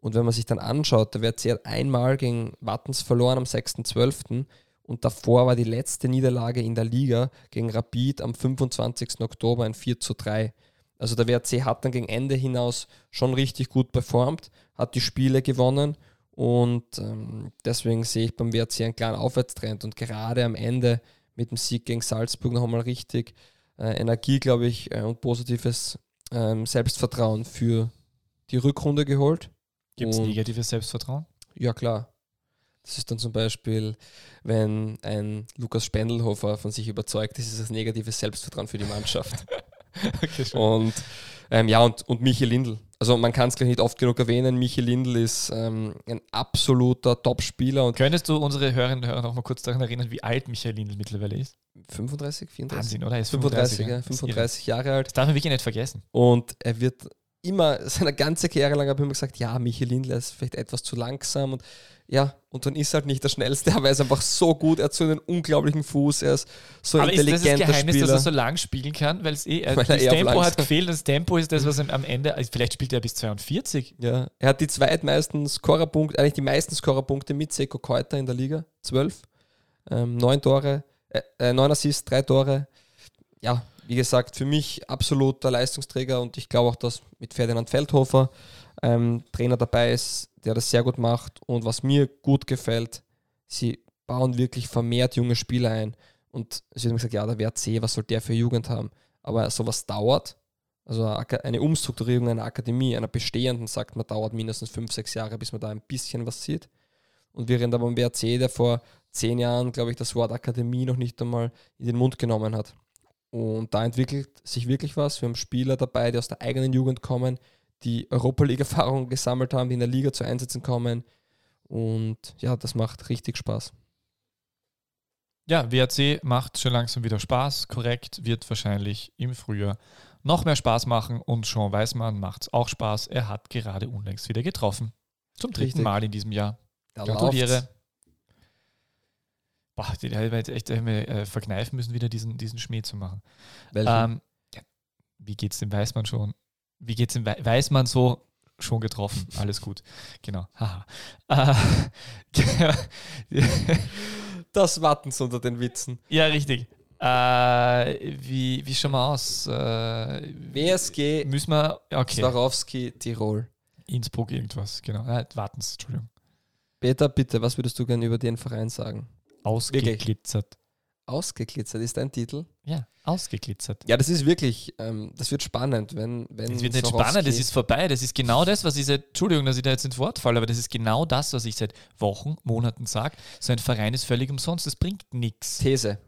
[SPEAKER 1] Und wenn man sich dann anschaut, der WRC hat einmal gegen Wattens verloren am 6.12. Und davor war die letzte Niederlage in der Liga gegen Rapid am 25. Oktober ein 4 zu 3. Also der WRC hat dann gegen Ende hinaus schon richtig gut performt, hat die Spiele gewonnen und ähm, deswegen sehe ich beim WRC einen klaren Aufwärtstrend und gerade am Ende mit dem Sieg gegen Salzburg noch einmal richtig äh, Energie, glaube ich, äh, und positives ähm, Selbstvertrauen für die Rückrunde geholt.
[SPEAKER 2] Gibt es negatives Selbstvertrauen?
[SPEAKER 1] Ja, klar. Das ist dann zum Beispiel, wenn ein Lukas Spendelhofer von sich überzeugt ist, ist das negatives Selbstvertrauen für die Mannschaft.
[SPEAKER 2] Okay,
[SPEAKER 1] und ähm, ja, und, und Michi Lindl. Also man kann es gleich nicht oft genug erwähnen. Michi Lindl ist ähm, ein absoluter Top-Spieler und
[SPEAKER 2] Könntest du unsere Hörerinnen und Hörer noch mal kurz daran erinnern, wie alt Michael Lindl mittlerweile ist?
[SPEAKER 1] 35, 34?
[SPEAKER 2] Wahnsinn, oder? Er ist
[SPEAKER 1] 35,
[SPEAKER 2] 35,
[SPEAKER 1] ja,
[SPEAKER 2] Das ist irre.
[SPEAKER 1] 35 Jahre alt.
[SPEAKER 2] Das darf man wirklich nicht vergessen.
[SPEAKER 1] Und er wird immer, seine ganze Karriere lang habe ich immer gesagt, ja, Michi Lindler ist vielleicht etwas zu langsam und ja, und dann ist er halt nicht der Schnellste, aber er ist einfach so gut, er hat so einen unglaublichen Fuß, er ist so
[SPEAKER 2] Aber ist das das
[SPEAKER 1] intelligenter
[SPEAKER 2] Geheimnis,
[SPEAKER 1] Spieler.
[SPEAKER 2] dass er so lang spielen kann? Weil es eh, äh,
[SPEAKER 1] Weil er
[SPEAKER 2] das
[SPEAKER 1] eher
[SPEAKER 2] Tempo
[SPEAKER 1] langsam-
[SPEAKER 2] hat gefehlt. Das Tempo ist das, was ihm am Ende, also vielleicht spielt er bis 42.
[SPEAKER 1] ja, er hat die zweitmeisten Scorerpunkte, eigentlich die meisten Scorerpunkte mit Seko Keuter in der Liga, zwölf, ähm, neun Tore, äh, äh, neun Assists, drei Tore. Ja, wie gesagt, für mich absoluter Leistungsträger und ich glaube auch, dass mit Ferdinand Feldhofer ähm, Trainer dabei ist, der das sehr gut macht. Und was mir gut gefällt, sie bauen wirklich vermehrt junge Spieler ein. Und wird immer gesagt, ja, der WRC, was soll der für Jugend haben? Aber sowas dauert. Also eine Umstrukturierung einer Akademie, einer bestehenden, sagt man, dauert mindestens fünf, sechs Jahre, bis man da ein bisschen was sieht. Und während aber beim WRC, der vor zehn Jahren, glaube ich, das Wort Akademie noch nicht einmal in den Mund genommen hat. Und da entwickelt sich wirklich was. Wir haben Spieler dabei, die aus der eigenen Jugend kommen, die Europa League-Erfahrung gesammelt haben, die in der Liga zu Einsätzen kommen. Und ja, das macht richtig Spaß.
[SPEAKER 2] Ja, WRC macht schon langsam wieder Spaß, korrekt, wird wahrscheinlich im Frühjahr noch mehr Spaß machen und Sean Weismann macht es auch Spaß. Er hat gerade unlängst wieder getroffen. Zum dritten
[SPEAKER 1] Richtig.
[SPEAKER 2] Mal in diesem Jahr.
[SPEAKER 1] Da
[SPEAKER 2] Gratuliere.
[SPEAKER 1] läuft's.
[SPEAKER 2] Boah, die haben wir jetzt echt wir, äh, verkneifen müssen, wieder diesen, diesen Schmäh zu machen. Ähm, wie geht's dem Weißmann schon? Wie geht's dem Wei- Weißmann so? Schon getroffen. Alles gut. Genau. Äh,
[SPEAKER 1] das Wattens unter den Witzen.
[SPEAKER 2] ja, richtig. Äh, wie, wie schauen wir aus? Äh,
[SPEAKER 1] WSG
[SPEAKER 2] müssen wir. Okay.
[SPEAKER 1] Swarovski Tirol.
[SPEAKER 2] Innsbruck irgendwas, genau. Äh, Wartens, Entschuldigung.
[SPEAKER 1] Peter, bitte, was würdest du gerne über den Verein sagen?
[SPEAKER 2] Ausgeglitzert.
[SPEAKER 1] Ausgeglitzert ist dein Titel?
[SPEAKER 2] Ja, ausgeglitzert.
[SPEAKER 1] Ja, das ist wirklich, ähm, das wird spannend, wenn, wenn
[SPEAKER 2] Das wird nicht
[SPEAKER 1] Swarovski-
[SPEAKER 2] spannend, das ist vorbei. Das ist genau das, was ich seit, Entschuldigung, dass ich da jetzt ins Wort falle, aber das ist genau das, was ich seit Wochen, Monaten sage. So ein Verein ist völlig umsonst, das bringt nichts.
[SPEAKER 1] These.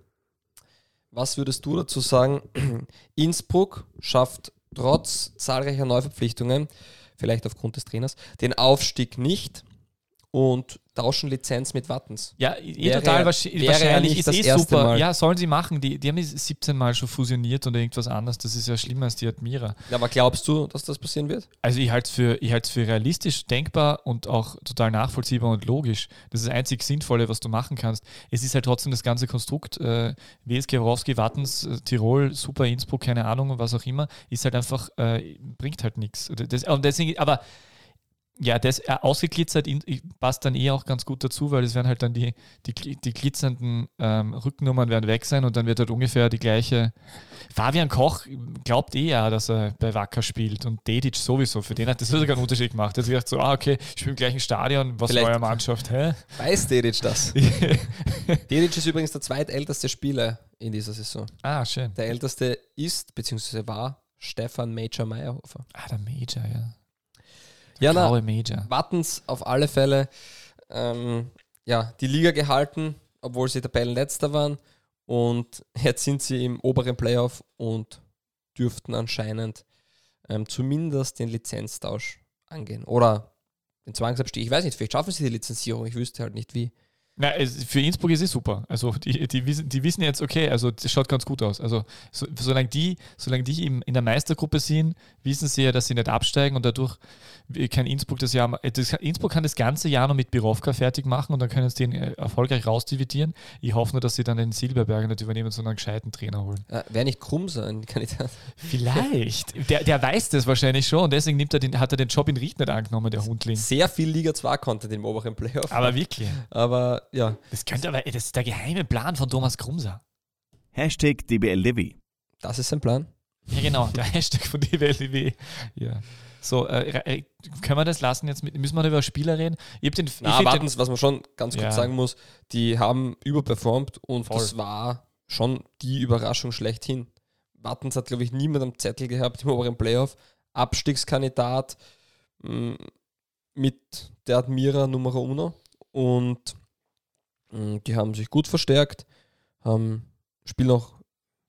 [SPEAKER 1] Was würdest du dazu sagen? Innsbruck schafft trotz zahlreicher Neuverpflichtungen, vielleicht aufgrund des Trainers, den Aufstieg nicht und tauschen Lizenz mit Wattens.
[SPEAKER 2] Ja, eh
[SPEAKER 1] Wäre
[SPEAKER 2] total wahrscheinlich
[SPEAKER 1] nicht
[SPEAKER 2] ist eh super.
[SPEAKER 1] Mal.
[SPEAKER 2] Ja, sollen sie machen. Die, die haben 17 Mal schon fusioniert oder irgendwas anderes. Das ist ja schlimmer als die Admira.
[SPEAKER 1] Ja, aber glaubst du, dass das passieren wird?
[SPEAKER 2] Also ich halte es für, ich halt's für realistisch, denkbar und auch total nachvollziehbar und logisch. Das ist das einzig Sinnvolle, was du machen kannst. Es ist halt trotzdem das ganze Konstrukt, äh, WSG Borowski, Wattens, äh, Tirol, Super Innsbruck, keine Ahnung, was auch immer, ist halt einfach, äh, bringt halt nichts. Und deswegen, aber ja, das äh, ausgeglitzert in, passt dann eh auch ganz gut dazu, weil es werden halt dann die, die, die glitzernden ähm, Rücknummern werden weg sein und dann wird halt ungefähr die gleiche. Fabian Koch glaubt eh ja, dass er bei Wacker spielt und Dedic sowieso. Für den hat das sogar einen Unterschied gemacht. Er hat gesagt so, ah, okay, ich spiele im gleichen Stadion, was
[SPEAKER 1] Vielleicht-
[SPEAKER 2] neue Mannschaft, hä?
[SPEAKER 1] Weiß Dedic das? Dedic ist übrigens der zweitälteste Spieler in dieser Saison.
[SPEAKER 2] ah, schön.
[SPEAKER 1] Der älteste ist, beziehungsweise war, Stefan Major Meyerhofer.
[SPEAKER 2] Ah, der Major, ja.
[SPEAKER 1] Ja, na,
[SPEAKER 2] Graue Major.
[SPEAKER 1] Wattens auf alle Fälle ähm, ja, die Liga gehalten, obwohl sie Tabellenletzter waren. Und jetzt sind sie im oberen Playoff und dürften anscheinend ähm, zumindest den Lizenztausch angehen. Oder den Zwangsabstieg. Ich weiß nicht, vielleicht schaffen sie die Lizenzierung. Ich wüsste halt nicht wie.
[SPEAKER 2] Na, für Innsbruck ist es super. Also die, die, wissen, die wissen jetzt, okay, also das schaut ganz gut aus. Also so, solange die, solange die im, in der Meistergruppe sind, wissen sie ja, dass sie nicht absteigen und dadurch kann Innsbruck das Jahr, das, Innsbruck kann das ganze Jahr noch mit Birovka fertig machen und dann können sie den äh, erfolgreich rausdividieren. Ich hoffe nur, dass sie dann den Silberberger nicht übernehmen, sondern einen gescheiten Trainer holen.
[SPEAKER 1] Äh, Wäre nicht Krumser ein Kandidat?
[SPEAKER 2] Vielleicht. der, der weiß das wahrscheinlich schon und deswegen nimmt er den, hat er den Job in Ried nicht angenommen, der Hundling.
[SPEAKER 1] Sehr viel Liga 2 Content im oberen Playoff.
[SPEAKER 2] Aber wirklich.
[SPEAKER 1] Aber ja.
[SPEAKER 2] Das könnte aber, das ist der geheime Plan von Thomas Krumser.
[SPEAKER 3] Hashtag DBLDW.
[SPEAKER 1] Das ist sein Plan.
[SPEAKER 2] Ja, genau, der Hashtag von DBLDW. Ja. So, äh, äh, können wir das lassen jetzt mit, müssen wir über Spieler reden?
[SPEAKER 1] Ich den, Na, ich warten, was man schon ganz kurz ja. sagen muss, die haben überperformt und
[SPEAKER 2] Voll.
[SPEAKER 1] das war schon die Überraschung schlechthin. Wattens hat, glaube ich, niemand am Zettel gehabt im oberen Playoff. Abstiegskandidat mh, mm, mit der Admira Nummer Uno und die haben sich gut verstärkt, haben, spielen auch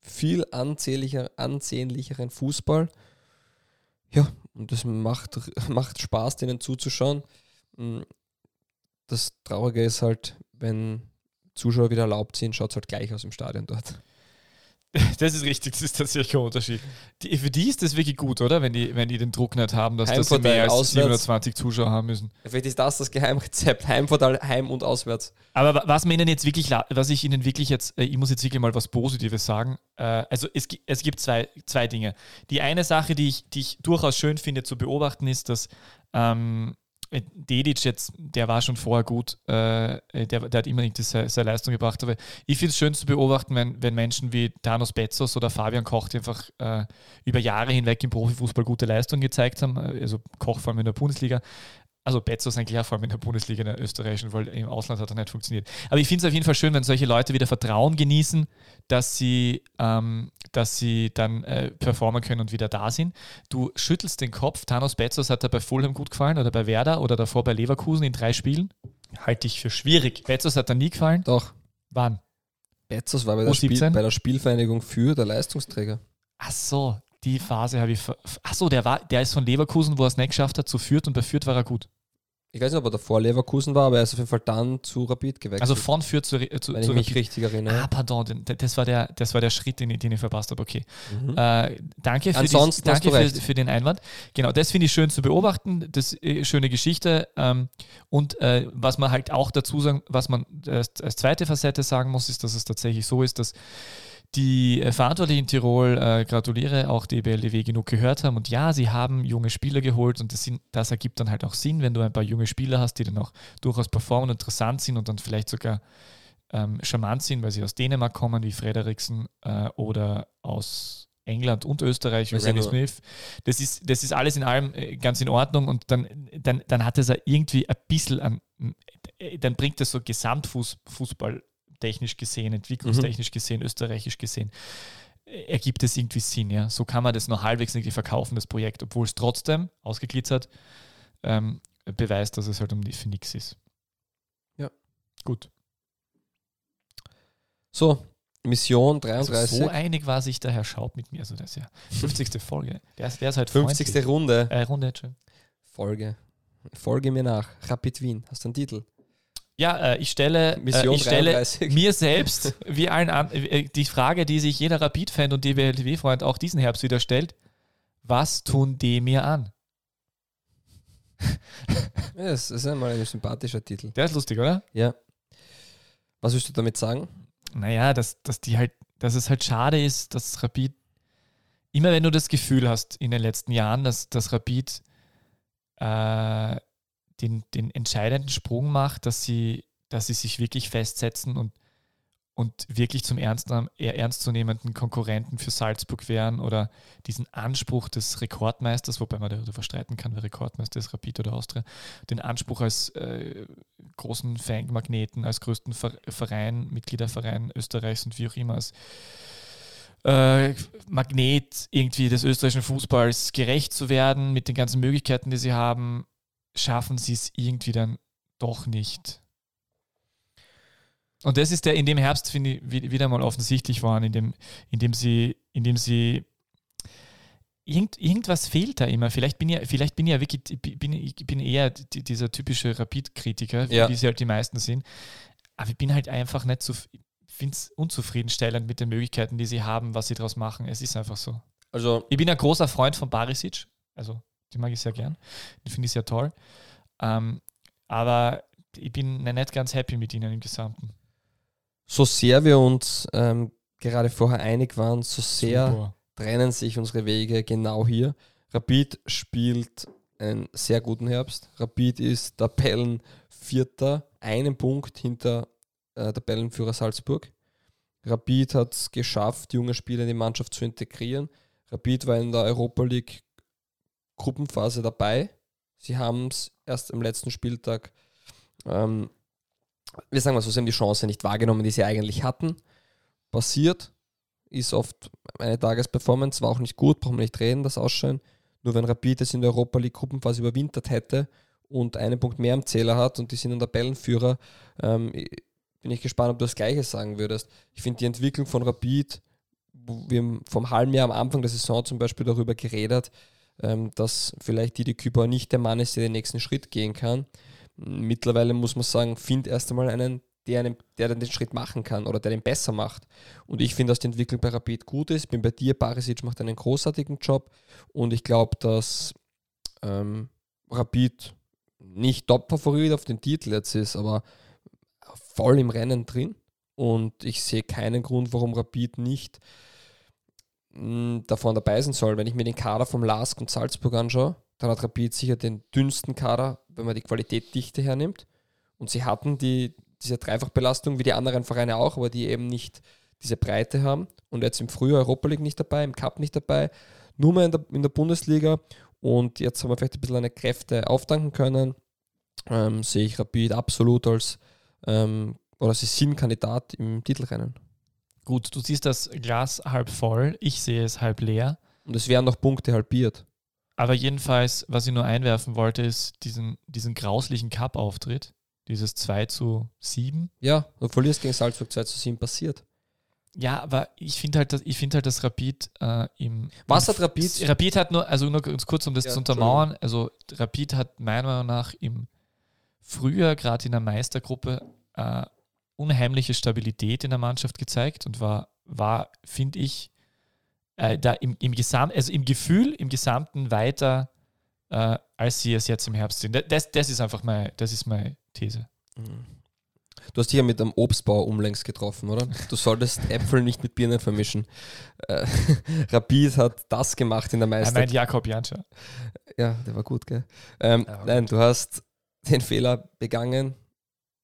[SPEAKER 1] viel ansehnlicher, ansehnlicheren Fußball. Ja, und das macht, macht Spaß, denen zuzuschauen. Mm, das Traurige ist halt, wenn Zuschauer wieder erlaubt sind, schaut es halt gleich aus im Stadion dort.
[SPEAKER 2] Das ist richtig, das ist tatsächlich ein Unterschied. Die, für die ist das wirklich gut, oder? Wenn die, wenn die den Druck nicht haben, dass, dass sie mehr als auswärts. 720 Zuschauer haben müssen.
[SPEAKER 1] Vielleicht ist das das Geheimrezept. Heimvorteil, Heim und auswärts.
[SPEAKER 2] Aber was mir ihnen jetzt wirklich, was ich ihnen wirklich jetzt, äh, ich muss jetzt wirklich mal was Positives sagen. Äh, also es, es gibt zwei, zwei Dinge. Die eine Sache, die ich, die ich durchaus schön finde zu beobachten, ist, dass ähm, äh, Dedic jetzt, der war schon vorher gut, äh, der, der, hat immer nicht seine, Leistung gebracht, aber ich finde es schön zu beobachten, wenn, wenn Menschen wie Thanos Betzos oder Fabian Koch, die einfach äh, über Jahre hinweg im Profifußball gute Leistung gezeigt haben, äh, also Koch vor allem in der Bundesliga, also Betzos eigentlich auch vor allem in der Bundesliga, in der österreichischen, weil im Ausland hat er nicht funktioniert. Aber ich finde es auf jeden Fall schön, wenn solche Leute wieder Vertrauen genießen, dass sie, ähm, dass sie dann äh, performen können und wieder da sind. Du schüttelst den Kopf. Thanos Betzos hat er bei Fulham gut gefallen oder bei Werder oder davor bei Leverkusen in drei Spielen. Halte ich für schwierig. Betzos hat er nie gefallen.
[SPEAKER 1] Doch.
[SPEAKER 2] Wann?
[SPEAKER 1] Betzos war bei der, Spiel, bei der Spielvereinigung für der Leistungsträger.
[SPEAKER 2] Ach so, die Phase habe ich. Ach so, der, war, der ist von Leverkusen, wo er es nicht geschafft hat, zu Fürth und bei Fürth war er gut.
[SPEAKER 1] Ich weiß nicht, ob er davor Leverkusen war, aber er ist auf jeden Fall dann zu Rapid gewechselt.
[SPEAKER 2] Also von Fürth zu,
[SPEAKER 1] äh, zu, Wenn zu ich mich Rapid. richtig erinnere.
[SPEAKER 2] Ah, pardon, das war der, das war der Schritt, den, den ich verpasst habe. Okay. Mhm. Äh, danke für,
[SPEAKER 1] dies,
[SPEAKER 2] danke für, für, den Einwand. Genau, das finde ich schön zu beobachten. Das ist äh, schöne Geschichte. Ähm, und äh, was man halt auch dazu sagen, was man als, als zweite Facette sagen muss, ist, dass es tatsächlich so ist, dass die äh, Verantwortlichen in Tirol, äh, gratuliere, auch die BLDW genug gehört haben. Und ja, sie haben junge Spieler geholt und das, sind, das, ergibt dann halt auch Sinn, wenn du ein paar junge Spieler hast, die dann auch durchaus performen, interessant sind und dann vielleicht sogar ähm, charmant sind, weil sie aus Dänemark kommen, wie Frederiksen äh, oder aus England und Österreich, wie Randy Smith. Das ist, das ist alles in allem äh, ganz in Ordnung und dann, dann, dann hat es irgendwie ein bisschen an, äh, dann bringt es so Gesamtfußball technisch gesehen, entwicklungstechnisch mhm. gesehen, österreichisch gesehen, ergibt es irgendwie Sinn. Ja? So kann man das noch halbwegs irgendwie verkaufen, das Projekt, obwohl es trotzdem ausgeglitzert ähm, beweist, dass es halt um für nichts ist.
[SPEAKER 1] Ja.
[SPEAKER 2] Gut.
[SPEAKER 1] So, Mission 33. Also
[SPEAKER 2] so einig war sich der Herr Schaub mit mir. Also das ist ja 50. Folge. Der ist, der ist halt
[SPEAKER 1] 50. Freundlich. Runde.
[SPEAKER 2] Äh, Runde.
[SPEAKER 1] Folge. Folge mir nach. Rapid Wien. Hast du einen Titel?
[SPEAKER 2] Ja, äh, ich stelle, äh, ich stelle mir selbst, wie allen an, äh, die Frage, die sich jeder Rapid-Fan und DWLTW-Freund auch diesen Herbst wieder stellt: Was tun die mir an?
[SPEAKER 1] ja, das ist einmal ein sympathischer Titel.
[SPEAKER 2] Der ist lustig, oder?
[SPEAKER 1] Ja. Was willst du damit sagen?
[SPEAKER 2] Naja, dass, dass, die halt, dass es halt schade ist, dass Rapid, immer wenn du das Gefühl hast in den letzten Jahren, dass, dass Rapid äh, den, den entscheidenden Sprung macht, dass sie, dass sie sich wirklich festsetzen und, und wirklich zum eher ernstzunehmenden Konkurrenten für Salzburg wären oder diesen Anspruch des Rekordmeisters, wobei man darüber verstreiten kann, wer Rekordmeister ist, Rapid oder Austria, den Anspruch als äh, großen Fanmagneten, als größten Verein, Mitgliederverein Österreichs und wie auch immer, als äh, Magnet irgendwie des österreichischen Fußballs gerecht zu werden mit den ganzen Möglichkeiten, die sie haben, schaffen sie es irgendwie dann doch nicht. Und das ist der in dem Herbst, finde ich, wieder mal offensichtlich waren, in dem, in dem sie, in dem sie irgend, irgendwas fehlt da immer. Vielleicht bin ich, vielleicht bin ich ja wirklich, bin, ich bin eher dieser typische Rapid-Kritiker,
[SPEAKER 1] ja.
[SPEAKER 2] wie sie halt die meisten sind. aber ich bin halt einfach nicht so, ich finde es unzufriedenstellend mit den Möglichkeiten, die sie haben, was sie daraus machen. Es ist einfach so.
[SPEAKER 1] Also,
[SPEAKER 2] Ich bin ein großer Freund von Barisic, also die mag ich sehr gern, die finde ich sehr toll. Ähm, aber ich bin nicht ganz happy mit ihnen im Gesamten.
[SPEAKER 1] so sehr wir uns ähm, gerade vorher einig waren, so sehr
[SPEAKER 2] Super.
[SPEAKER 1] trennen sich unsere Wege genau hier. Rapid spielt einen sehr guten Herbst. Rapid ist Tabellenvierter, einen Punkt hinter äh, Tabellenführer Salzburg. Rapid hat es geschafft, junge Spieler in die Mannschaft zu integrieren. Rapid war in der Europa League Gruppenphase dabei. Sie haben es erst am letzten Spieltag, ähm, wir sagen mal so, sie haben die Chance nicht wahrgenommen, die sie eigentlich hatten. Passiert, ist oft eine Tagesperformance, war auch nicht gut, brauchen wir nicht reden, das Ausschauen. Nur wenn Rapid es in der Europa League Gruppenphase überwintert hätte und einen Punkt mehr am Zähler hat und die sind ein Tabellenführer, ähm, bin ich gespannt, ob du das Gleiche sagen würdest. Ich finde die Entwicklung von Rapid, wir haben vom halben Jahr am Anfang der Saison zum Beispiel darüber geredet, dass vielleicht Didi Küper nicht der Mann ist, der den nächsten Schritt gehen kann. Mittlerweile muss man sagen, find erst einmal einen, der, einen, der dann den Schritt machen kann oder der den besser macht. Und ich finde, dass die Entwicklung bei Rapid gut ist. Bin bei dir, Barisic macht einen großartigen Job und ich glaube, dass ähm, Rapid nicht Top-Favorit auf den Titel jetzt ist, aber voll im Rennen drin. Und ich sehe keinen Grund, warum Rapid nicht davon dabei sein soll. Wenn ich mir den Kader vom LASK und Salzburg anschaue, dann hat Rapid sicher den dünnsten Kader, wenn man die Qualitätdichte hernimmt. Und sie hatten die, diese Dreifachbelastung wie die anderen Vereine auch, aber die eben nicht diese Breite haben. Und jetzt im Frühjahr Europa League nicht dabei, im Cup nicht dabei, nur mal in der, in der Bundesliga. Und jetzt haben wir vielleicht ein bisschen eine Kräfte auftanken können. Ähm, sehe ich Rapid absolut als, ähm, oder sie sind Kandidat im Titelrennen.
[SPEAKER 2] Gut, du siehst das Glas halb voll, ich sehe es halb leer.
[SPEAKER 1] Und es werden noch Punkte halbiert.
[SPEAKER 2] Aber jedenfalls, was ich nur einwerfen wollte, ist diesen, diesen grauslichen Cup-Auftritt, dieses 2 zu 7.
[SPEAKER 1] Ja, du verlierst gegen Salzburg 2 zu 7 passiert.
[SPEAKER 2] Ja, aber ich finde halt, dass- ich finde halt, dass Rapid äh, im.
[SPEAKER 1] Was hat Rapid-
[SPEAKER 2] Rapid hat nur, also nur ganz kurz, um das
[SPEAKER 1] Ja,
[SPEAKER 2] zu untermauern, also Rapid hat meiner Meinung nach im Frühjahr, gerade in der Meistergruppe, äh, unheimliche Stabilität in der Mannschaft gezeigt und war, war finde ich, äh, da im, im Gesamt, also im Gefühl, im Gesamten weiter, äh, als sie es jetzt im Herbst sind. Das, das ist einfach meine, das ist meine These.
[SPEAKER 1] Du hast dich ja mit einem Obstbauer umlängst getroffen, oder? Du solltest Äpfel nicht mit Birnen vermischen. Äh, Rapid hat das gemacht in der
[SPEAKER 2] Er
[SPEAKER 1] Meister.
[SPEAKER 2] meint Jakob Janscher.
[SPEAKER 1] Ja, der war gut, gell? Ähm,
[SPEAKER 2] Ja,
[SPEAKER 1] nein, du hast den Fehler begangen,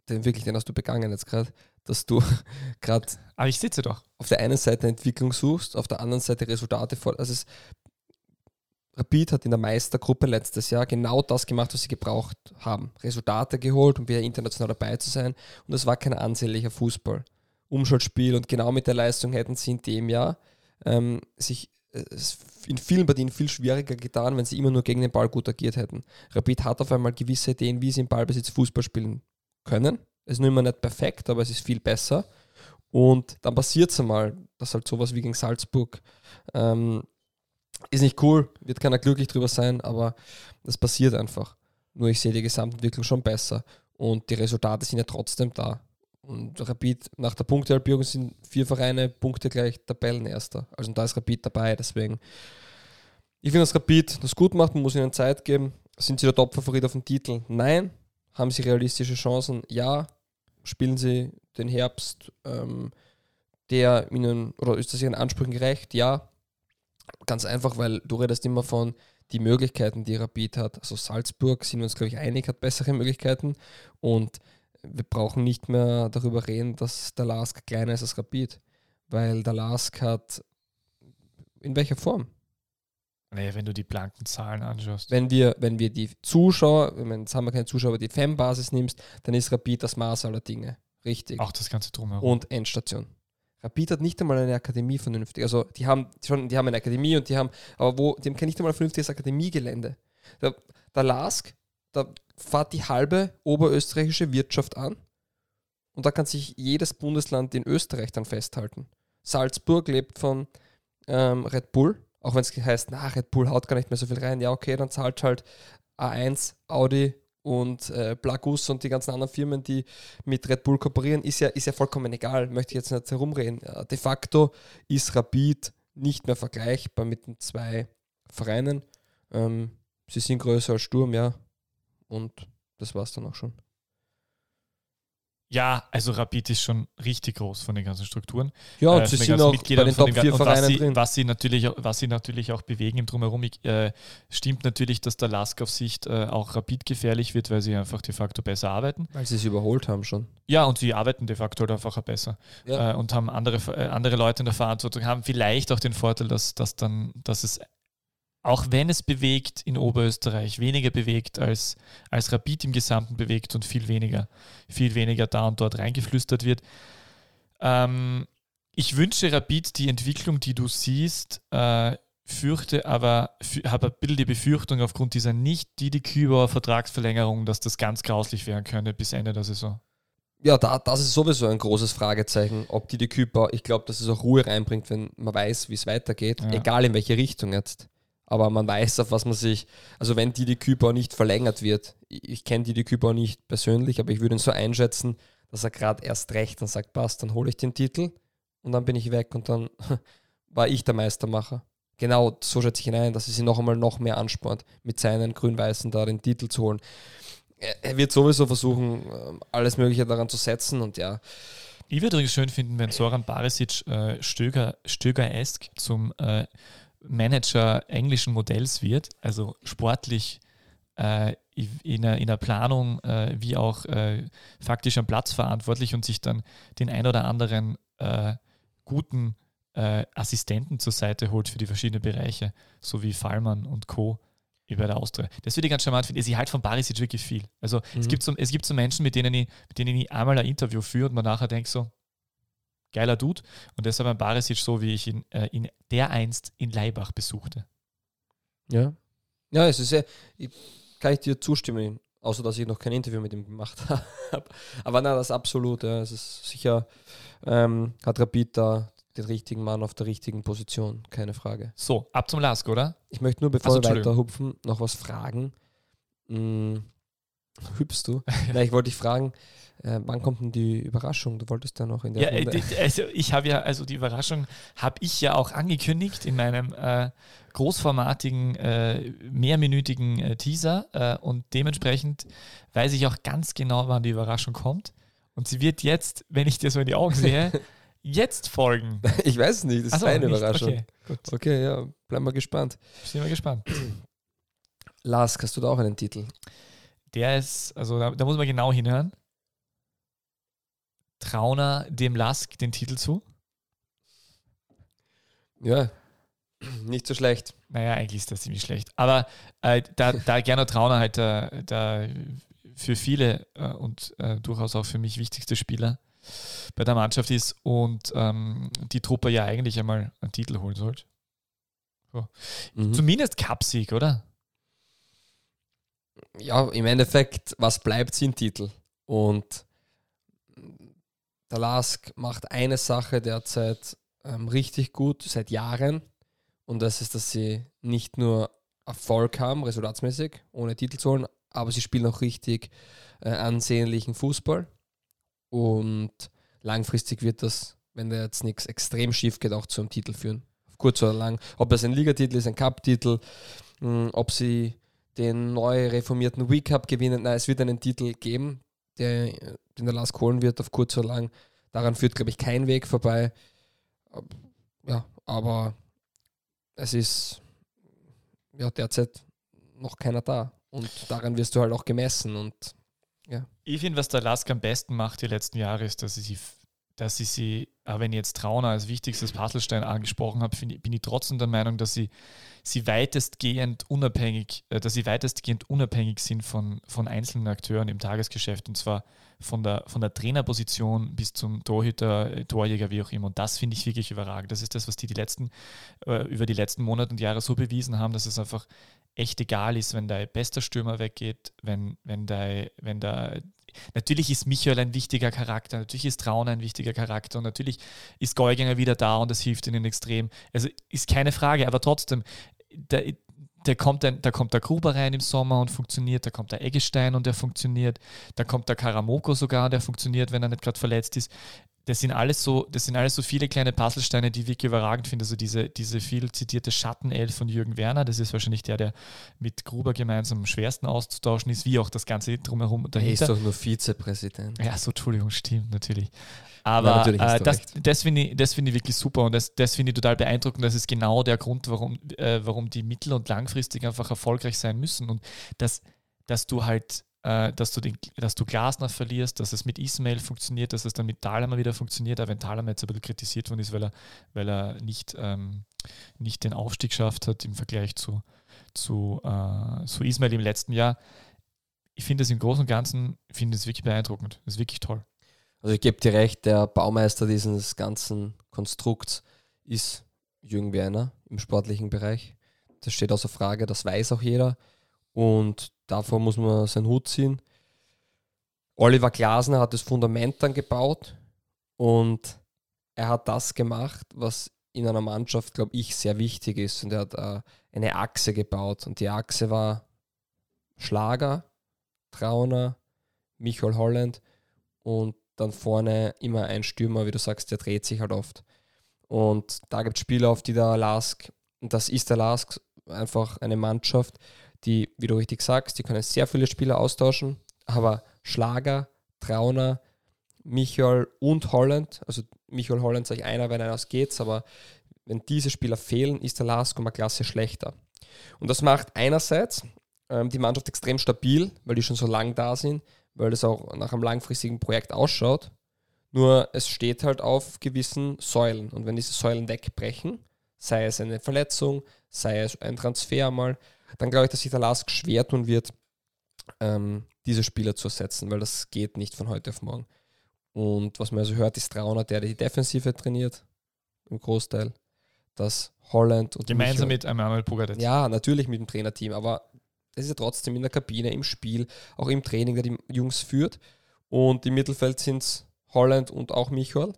[SPEAKER 1] den wirklich, den hast du begangen jetzt gerade, dass du gerade
[SPEAKER 2] Aber ich sitze doch.
[SPEAKER 1] auf der einen Seite Entwicklung suchst, auf der anderen Seite Resultate vor. Also es, Rapid hat in der Meistergruppe letztes Jahr genau das gemacht, was sie gebraucht haben. Resultate geholt, um wieder international dabei zu sein. Und es war kein ansehnlicher Fußball. Umschaltspiel und genau mit der Leistung hätten sie in dem Jahr ähm, sich äh, in vielen Partien viel schwieriger getan, wenn sie immer nur gegen den Ball gut agiert hätten. Rapid hat auf einmal gewisse Ideen, wie sie im Ballbesitz Fußball spielen können. Es ist nur immer nicht perfekt, aber es ist viel besser. Und dann passiert es einmal, dass halt sowas wie gegen Salzburg ähm, ist nicht cool, wird keiner glücklich drüber sein, aber das passiert einfach. Nur ich sehe die Gesamtentwicklung schon besser und die Resultate sind ja trotzdem da. Und Rapid nach der Punktehalbierung sind vier Vereine Punkte gleich Tabellenerster. Also da ist Rapid dabei, deswegen. Ich finde, dass Rapid das gut macht, man muss ihnen Zeit geben. Sind sie der Top-Favorit auf den Titel? Nein. Haben sie realistische Chancen? Ja. Spielen sie den Herbst, ähm, der ihnen, oder ist das ihren Ansprüchen gerecht? Ja. Ganz einfach, weil du redest immer von die Möglichkeiten, die Rapid hat. Also Salzburg, sind wir uns, glaube ich, einig, hat bessere Möglichkeiten. Und wir brauchen nicht mehr darüber reden, dass der Lask kleiner ist als Rapid. Weil der Lask hat in welcher Form?
[SPEAKER 2] Naja, wenn du die blanken Zahlen anschaust.
[SPEAKER 1] Wenn wir, wenn wir die Zuschauer, ich meine, jetzt haben wir keine Zuschauer, aber die Fanbasis nimmst, dann ist Rapid das Maß aller Dinge. Richtig.
[SPEAKER 2] Auch das ganze Drumherum.
[SPEAKER 1] und Endstation. Rapid hat nicht einmal eine Akademie vernünftig. Also die haben schon, die haben eine Akademie und die haben, aber wo, die haben nicht einmal ein vernünftiges Akademiegelände. Der, der LASK, da fährt die halbe oberösterreichische Wirtschaft an und da kann sich jedes Bundesland in Österreich dann festhalten. Salzburg lebt von ähm, Red Bull, auch wenn es heißt, na, Red Bull haut gar nicht mehr so viel rein. Ja, okay, dann zahlt halt A1, Audi und äh, Blagus und die ganzen anderen Firmen, die mit Red Bull kooperieren, ist ja, ist ja vollkommen egal, möchte ich jetzt nicht herumreden. Ja, de facto ist Rapid nicht mehr vergleichbar mit den zwei Vereinen. Ähm, sie sind größer als Sturm, ja. Und das war es dann auch schon.
[SPEAKER 2] Ja, also Rapid ist schon richtig groß von den ganzen Strukturen.
[SPEAKER 1] Ja, und äh, sie sind auch bei den Top 4 Vereinen
[SPEAKER 2] was sie,
[SPEAKER 1] drin.
[SPEAKER 2] Was sie, natürlich, was sie natürlich auch bewegen im Drumherum, äh, stimmt natürlich, dass der Lask auf Sicht äh, auch Rapid gefährlich wird, weil sie einfach de facto besser arbeiten.
[SPEAKER 1] Weil sie es überholt haben schon.
[SPEAKER 2] Ja, und sie arbeiten de facto halt einfach besser. Ja. Äh, und haben andere, äh, andere Leute in der Verantwortung, haben vielleicht auch den Vorteil, dass, dass, dann, dass es auch wenn es bewegt in Oberösterreich, weniger bewegt als, als Rapid im Gesamten bewegt und viel weniger, viel weniger da und dort reingeflüstert wird. Ähm, ich wünsche Rapid die Entwicklung, die du siehst, äh, fürchte aber, habe ein bisschen die Befürchtung aufgrund dieser nicht die die Vertragsverlängerung, dass das ganz grauslich werden könnte bis Ende der Saison.
[SPEAKER 1] Ja, da, das ist sowieso ein großes Fragezeichen, ob die die ich glaube, dass es auch Ruhe reinbringt, wenn man weiß, wie es weitergeht, ja. egal in welche Richtung jetzt aber man weiß, auf was man sich, also wenn Didi Küper nicht verlängert wird, ich kenne Didi Küper nicht persönlich, aber ich würde ihn so einschätzen, dass er gerade erst recht und sagt, passt, dann hole ich den Titel und dann bin ich weg und dann war ich der Meistermacher. Genau, so schätze ich ihn ein, dass es ihn noch einmal noch mehr anspornt, mit seinen Grün-Weißen da den Titel zu holen. Er wird sowieso versuchen, ähm, alles Mögliche daran zu setzen und ja.
[SPEAKER 2] Ich würde übrigens schön finden, wenn Soran Barisic äh, Stöger, Stöger-esk zum äh, Manager englischen Modells wird, also sportlich äh, in, einer, in einer Planung äh, wie auch äh, faktisch am Platz verantwortlich und sich dann den ein oder anderen äh, guten äh, Assistenten zur Seite holt für die verschiedenen Bereiche, so wie Fallmann und Co. über der Austria. Das würde ich ganz charmant finden. Sie halt von Barisic wirklich viel. Also mhm. es, gibt so, es gibt so Menschen, mit denen, ich, mit denen ich einmal ein Interview führe und man nachher denkt so, geiler Dude. Und deshalb ein Barisic so, wie ich ihn äh, in der einst in Leibach besuchte.
[SPEAKER 1] Ja. Ja, es ist sehr, ich, kann ich dir zustimmen, außer dass ich noch kein Interview mit ihm gemacht habe. Aber nein, das ist absolut. Ja. Es ist sicher, ähm, hat Rapid da den richtigen Mann auf der richtigen Position, keine Frage.
[SPEAKER 2] So, ab zum Lask, oder?
[SPEAKER 1] Ich möchte nur, bevor also, wir weiter hupfen, noch was fragen. Hm, hüpfst du? Nein, ich wollte dich fragen, äh, wann kommt denn die Überraschung? Du wolltest ja noch in der
[SPEAKER 2] ja, Runde. Also ich habe ja, also die Überraschung habe ich ja auch angekündigt in meinem äh, großformatigen, äh, mehrminütigen äh, Teaser äh, und dementsprechend weiß ich auch ganz genau, wann die Überraschung kommt. Und sie wird jetzt, wenn ich dir so in die Augen sehe, jetzt folgen.
[SPEAKER 1] Ich weiß es nicht, das ist so, nicht. Überraschung. Okay, gut. okay, ja, bleib mal gespannt.
[SPEAKER 2] Ich bin mal gespannt.
[SPEAKER 1] Lars, hast du da auch einen Titel?
[SPEAKER 2] Der ist, also da, da muss man genau hinhören. Trauner dem Lask den Titel zu?
[SPEAKER 1] Ja, nicht so schlecht.
[SPEAKER 2] Naja, eigentlich ist das ziemlich schlecht. Aber äh, da, da Gernot Trauner halt äh, da für viele äh, und äh, durchaus auch für mich wichtigste Spieler bei der Mannschaft ist und ähm, die Truppe ja eigentlich einmal einen Titel holen sollte. So. Mhm. Zumindest Cupsieg, oder?
[SPEAKER 1] Ja, im Endeffekt, was bleibt, sind Titel. Und der Lask macht eine Sache derzeit ähm, richtig gut, seit Jahren. Und das ist, dass sie nicht nur Erfolg haben, resultatsmäßig, ohne Titel zu holen, aber sie spielen auch richtig äh, ansehnlichen Fußball. Und langfristig wird das, wenn da jetzt nichts extrem schief geht, auch zu einem Titel führen. Auf kurz oder lang. Ob das ein Ligatitel ist, ein Cup-Titel, hm, ob sie den neu reformierten Week Cup gewinnen. Nein, es wird einen Titel geben, der, den der Lars holen wird, auf kurz oder lang. Daran führt, glaube ich, kein Weg vorbei. Ja, aber es ist ja derzeit noch keiner da. Und daran wirst du halt auch gemessen. Und ja.
[SPEAKER 2] Ich finde, was der Lask am besten macht die letzten Jahre, ist, dass sie, dass sie sie, auch wenn ich jetzt Trauner als wichtigstes Puzzlestein angesprochen habe, bin ich trotzdem der Meinung, dass sie sie weitestgehend unabhängig, äh, dass sie weitestgehend unabhängig sind von, von einzelnen Akteuren im Tagesgeschäft und zwar von der, von der Trainerposition bis zum Torhüter, äh, Torjäger, wie auch immer. Und das finde ich wirklich überragend. Das ist das, was die, die letzten, äh, über die letzten Monate und Jahre so bewiesen haben, dass es einfach echt egal ist, wenn dein bester Stürmer weggeht, wenn, wenn, dein, wenn der Natürlich ist Michael ein wichtiger Charakter, natürlich ist Traun ein wichtiger Charakter und natürlich ist Golginger wieder da und das hilft ihnen extrem. Also ist keine Frage, aber trotzdem, der, der kommt ein, da kommt der Gruber rein im Sommer und funktioniert, da kommt der Eggestein und der funktioniert, da kommt der Karamoko sogar, der funktioniert, wenn er nicht gerade verletzt ist. Das sind alles so, das sind alles so viele kleine Puzzlesteine, die ich wirklich überragend finde. Also diese, diese viel zitierte Schattenelf von Jürgen Werner, das ist wahrscheinlich der, der mit Gruber gemeinsam am schwersten auszutauschen ist, wie auch das Ganze drumherum dahinter. Er
[SPEAKER 1] ist doch nur Vizepräsident.
[SPEAKER 2] Ja, so, Entschuldigung, stimmt, natürlich. Aber ja, äh, das, das finde ich, find ich wirklich super und das, das finde ich total beeindruckend. Das ist genau der Grund, warum, äh, warum die mittel- und langfristig einfach erfolgreich sein müssen. Und dass, dass du halt, äh, dass du den, dass du Glasner verlierst, dass es mit Ismail funktioniert, dass es dann mit Thalhammer wieder funktioniert, auch wenn Thalhammer jetzt ein bisschen kritisiert worden ist, weil er, weil er nicht, ähm, nicht den Aufstieg geschafft hat im Vergleich zu, zu, äh, zu Ismail im letzten Jahr. Ich finde es im Großen und Ganzen, finde es wirklich beeindruckend. Das ist wirklich toll.
[SPEAKER 1] Also ich gebe dir recht, der Baumeister dieses ganzen Konstrukts ist Jürgen Werner im sportlichen Bereich. Das steht außer Frage, das weiß auch jeder. Und davor muss man seinen Hut ziehen. Oliver Glasner hat das Fundament dann gebaut und er hat das gemacht, was in einer Mannschaft, glaube ich, sehr wichtig ist. Und er hat äh, eine Achse gebaut. Und die Achse war Schlager, Trauner, Michael Holland und dann vorne immer ein Stürmer, wie du sagst, der dreht sich halt oft. Und da gibt es Spieler, auf die der Lask, und das ist der Lask, einfach eine Mannschaft, die, wie du richtig sagst, die können sehr viele Spieler austauschen, aber Schlager, Trauner, Michael und Holland, also Michael Holland sage ich einer, wenn einer ausgeht, aber wenn diese Spieler fehlen, ist der Lask um eine Klasse schlechter. Und das macht einerseits ähm, die Mannschaft extrem stabil, weil die schon so lang da sind, weil das auch nach einem langfristigen Projekt ausschaut. Nur es steht halt auf gewissen Säulen. Und wenn diese Säulen wegbrechen, sei es eine Verletzung, sei es ein Transfer mal, dann glaube ich, dass sich der Lask schwer tun wird, ähm, diese Spieler zu ersetzen, weil das geht nicht von heute auf morgen. Und was man also hört, ist Trauner, der die Defensive trainiert, im Großteil. Das Holland und
[SPEAKER 2] Gemeinsam Michael. mit Emanuel Pugadet.
[SPEAKER 1] Ja, natürlich mit dem Trainerteam, aber es ist ja trotzdem in der Kabine, im Spiel, auch im Training, der die Jungs führt. Und im Mittelfeld sind es Holland und auch Michael.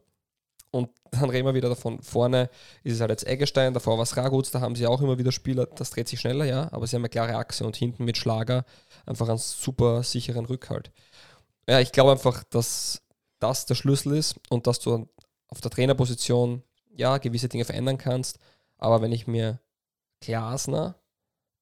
[SPEAKER 1] Und dann reden wir wieder davon. Vorne ist es halt jetzt Eggestein, davor war es Raguz, da haben sie auch immer wieder Spieler, das dreht sich schneller, ja, aber sie haben eine klare Achse und hinten mit Schlager einfach einen super sicheren Rückhalt. Ja, ich glaube einfach, dass das der Schlüssel ist und dass du auf der Trainerposition ja gewisse Dinge verändern kannst. Aber wenn ich mir Glasner,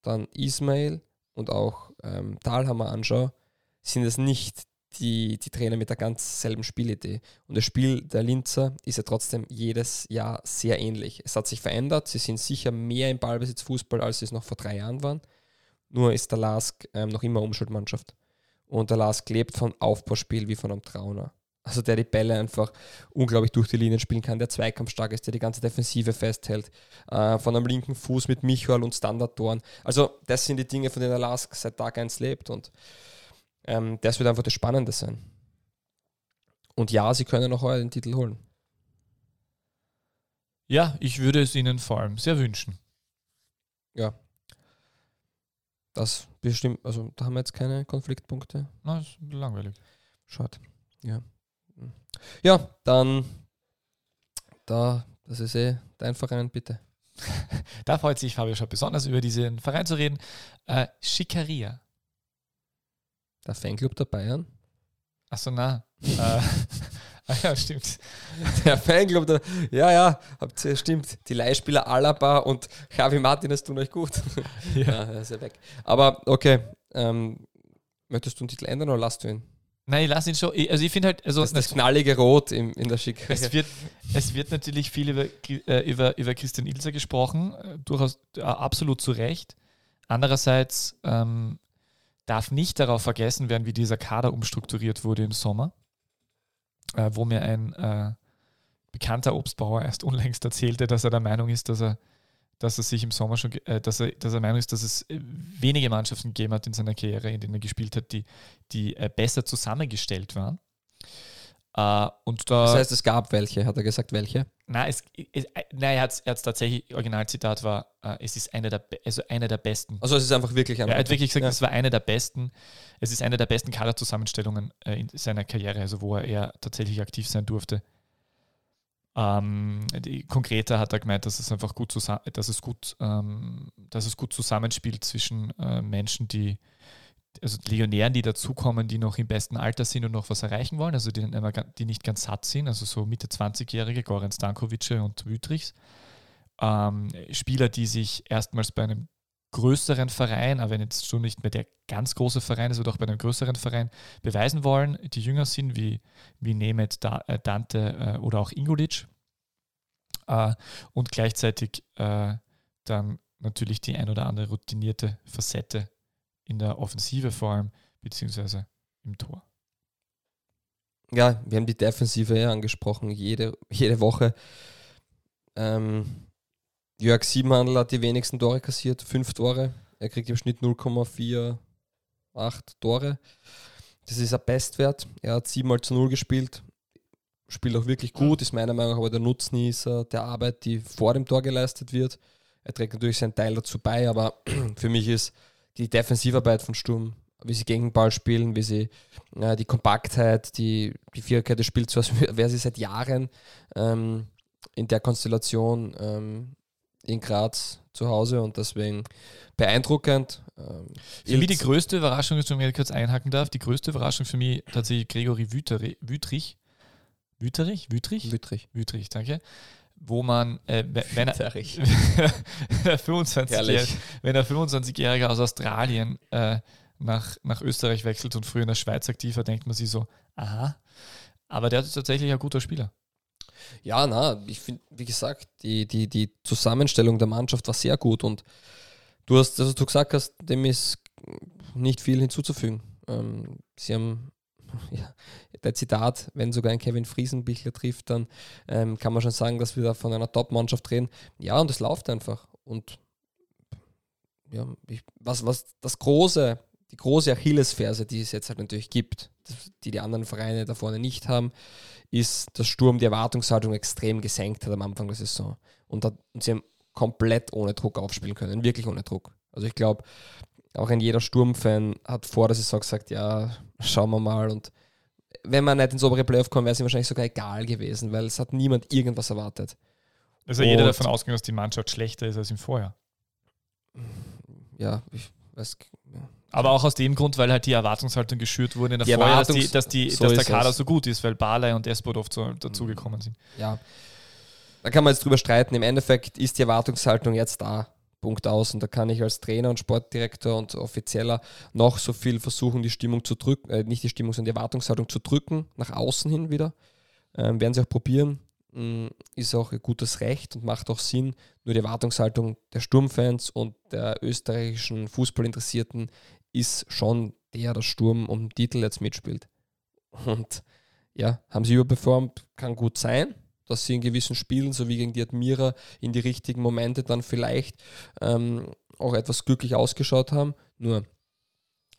[SPEAKER 1] dann Ismail und auch ähm, Talhammer anschaue, sind es nicht die, die Trainer mit der ganz selben Spielidee. Und das Spiel der Linzer ist ja trotzdem jedes Jahr sehr ähnlich. Es hat sich verändert, sie sind sicher mehr im Ballbesitz Fußball, als sie es noch vor drei Jahren waren. Nur ist der Lask ähm, noch immer Umschultmannschaft. Und der Lask lebt von Aufbauspiel wie von einem Trauner. Also der die Bälle einfach unglaublich durch die Linien spielen kann, der zweikampfstark ist, der die ganze Defensive festhält, äh, von einem linken Fuß mit Michael und Standardtoren. Also das sind die Dinge, von denen der Lask seit Tag 1 lebt und ähm, das wird einfach das Spannende sein. Und ja, sie können auch heuer den Titel holen.
[SPEAKER 2] Ja, ich würde es ihnen vor allem sehr wünschen.
[SPEAKER 1] Ja. Das bestimmt, also da haben wir jetzt keine Konfliktpunkte.
[SPEAKER 2] Na, ist langweilig.
[SPEAKER 1] Schade. Ja. Ja, dann da, das ist eh dein Verein, bitte.
[SPEAKER 2] da freut sich Fabio schon besonders über diesen Verein zu reden. Äh, Schikaria.
[SPEAKER 1] Der Fanclub der Bayern?
[SPEAKER 2] Achso, na. äh, ah, ja, stimmt.
[SPEAKER 1] Der Fanclub der. Ja, ja, habt ihr, stimmt. Die Leihspieler Alaba und Javi Martinez tun euch gut. Ja, ja er ist ja weg. Aber okay. Ähm, möchtest du den Titel ändern oder lasst du ihn?
[SPEAKER 2] Nein, ich lasse ihn schon. Also ich finde halt, also
[SPEAKER 1] das, das knallige Rot im, in der Schick.
[SPEAKER 2] Es wird, es wird natürlich viel über, äh, über, über Christian Ilser gesprochen, äh, durchaus äh, absolut zu Recht. Andererseits ähm, darf nicht darauf vergessen werden, wie dieser Kader umstrukturiert wurde im Sommer, äh, wo mir ein äh, bekannter Obstbauer erst unlängst erzählte, dass er der Meinung ist, dass er dass er sich im Sommer schon, äh, dass, er, dass er Meinung ist, dass es äh, wenige Mannschaften gegeben hat in seiner Karriere, in denen er gespielt hat, die, die äh, besser zusammengestellt waren.
[SPEAKER 1] Uh, und da, das heißt, es gab welche, hat er gesagt, welche?
[SPEAKER 2] Nein, es, es, nein er hat es tatsächlich, Originalzitat war, uh, es ist eine der, also eine der besten.
[SPEAKER 1] Also es ist einfach wirklich
[SPEAKER 2] eine. Er hat wirklich gesagt, ja. es war eine der besten, es ist eine der besten Kaderzusammenstellungen äh, in seiner Karriere, also wo er eher tatsächlich aktiv sein durfte. Ähm, die, konkreter hat er gemeint, dass es einfach gut, dass es gut, ähm, dass es gut zusammenspielt zwischen äh, Menschen, die, also Legionären, die dazukommen, die noch im besten Alter sind und noch was erreichen wollen, also die, die nicht ganz satt sind, also so Mitte 20-Jährige, Goran Stankovic und Wütrichs. Ähm, Spieler, die sich erstmals bei einem größeren Verein, aber wenn jetzt schon nicht mehr der ganz große Verein ist, oder auch bei einem größeren Verein beweisen wollen, die jünger sind, wie, wie Nemeth, da, äh, Dante äh, oder auch Ingulic. Äh, und gleichzeitig äh, dann natürlich die ein oder andere routinierte Facette in der Offensive vor allem, beziehungsweise im Tor.
[SPEAKER 1] Ja, wir haben die Defensive ja angesprochen, jede, jede Woche. Ähm, Jörg Siebenhandel hat die wenigsten Tore kassiert, fünf Tore. Er kriegt im Schnitt 0,48 Tore. Das ist ein Bestwert. Er hat 7 mal zu 0 gespielt. Spielt auch wirklich gut, ist meiner Meinung nach aber der Nutznießer der Arbeit, die vor dem Tor geleistet wird. Er trägt natürlich seinen Teil dazu bei, aber für mich ist die Defensivarbeit von Sturm, wie sie gegen den Ball spielen, wie sie äh, die Kompaktheit, die, die Viererkette des Spiels, was wäre sie seit Jahren ähm, in der Konstellation ähm, in Graz zu Hause und deswegen beeindruckend.
[SPEAKER 2] Ähm, für mich die größte Überraschung, wenn ich kurz einhaken darf, die größte Überraschung für mich tatsächlich Gregory. Wüterich? Wüterich? Wüterich? Wüterich.
[SPEAKER 1] Wüterich,
[SPEAKER 2] danke. Wo man, äh, wenn, er, wenn er 25-Jähriger aus Australien äh, nach, nach Österreich wechselt und früher in der Schweiz aktiv war, denkt man sich so, aha. Aber der ist tatsächlich ein guter Spieler.
[SPEAKER 1] Ja, na, ich finde, wie gesagt, die, die, die Zusammenstellung der Mannschaft war sehr gut und du hast, also du gesagt hast, dem ist nicht viel hinzuzufügen. Ähm, sie haben, ja, der Zitat, wenn sogar ein Kevin Friesenbichler trifft, dann ähm, kann man schon sagen, dass wir da von einer Top-Mannschaft reden. Ja, und es läuft einfach. Und ja, ich, was, was das große, die große Achillesferse, die es jetzt halt natürlich gibt, die die anderen Vereine da vorne nicht haben, ist, dass Sturm die Erwartungshaltung extrem gesenkt hat am Anfang der Saison. Und, hat, und sie haben komplett ohne Druck aufspielen können, wirklich ohne Druck. Also ich glaube, auch ein jeder Sturmfan hat vor der Saison gesagt, ja, schauen wir mal. Und wenn man nicht ins obere Playoff kommt, wäre es ihm wahrscheinlich sogar egal gewesen, weil es hat niemand irgendwas erwartet.
[SPEAKER 2] Also jeder davon ausgegangen, dass die Mannschaft schlechter ist als im Vorjahr.
[SPEAKER 1] Ja, ich weiß,
[SPEAKER 2] ja. Aber auch aus dem Grund, weil halt die Erwartungshaltung geschürt wurde in der die Vorjahr, dass, die, dass, die, so dass der Kader es. so gut ist, weil Barley und Esport oft so dazugekommen sind.
[SPEAKER 1] Ja, da kann man jetzt drüber streiten. Im Endeffekt ist die Erwartungshaltung jetzt da. Punkt aus. Und da kann ich als Trainer und Sportdirektor und Offizieller noch so viel versuchen, die Stimmung zu drücken, äh, nicht die Stimmung, sondern die Erwartungshaltung zu drücken, nach außen hin wieder. Ähm, werden sie auch probieren. Mm, ist auch ein gutes Recht und macht auch Sinn. Nur die Erwartungshaltung der Sturmfans und der österreichischen Fußballinteressierten ist schon der, der Sturm um den Titel jetzt mitspielt. Und ja, haben sie überperformt, kann gut sein, dass sie in gewissen Spielen, so wie gegen die Admira, in die richtigen Momente dann vielleicht ähm, auch etwas glücklich ausgeschaut haben. Nur,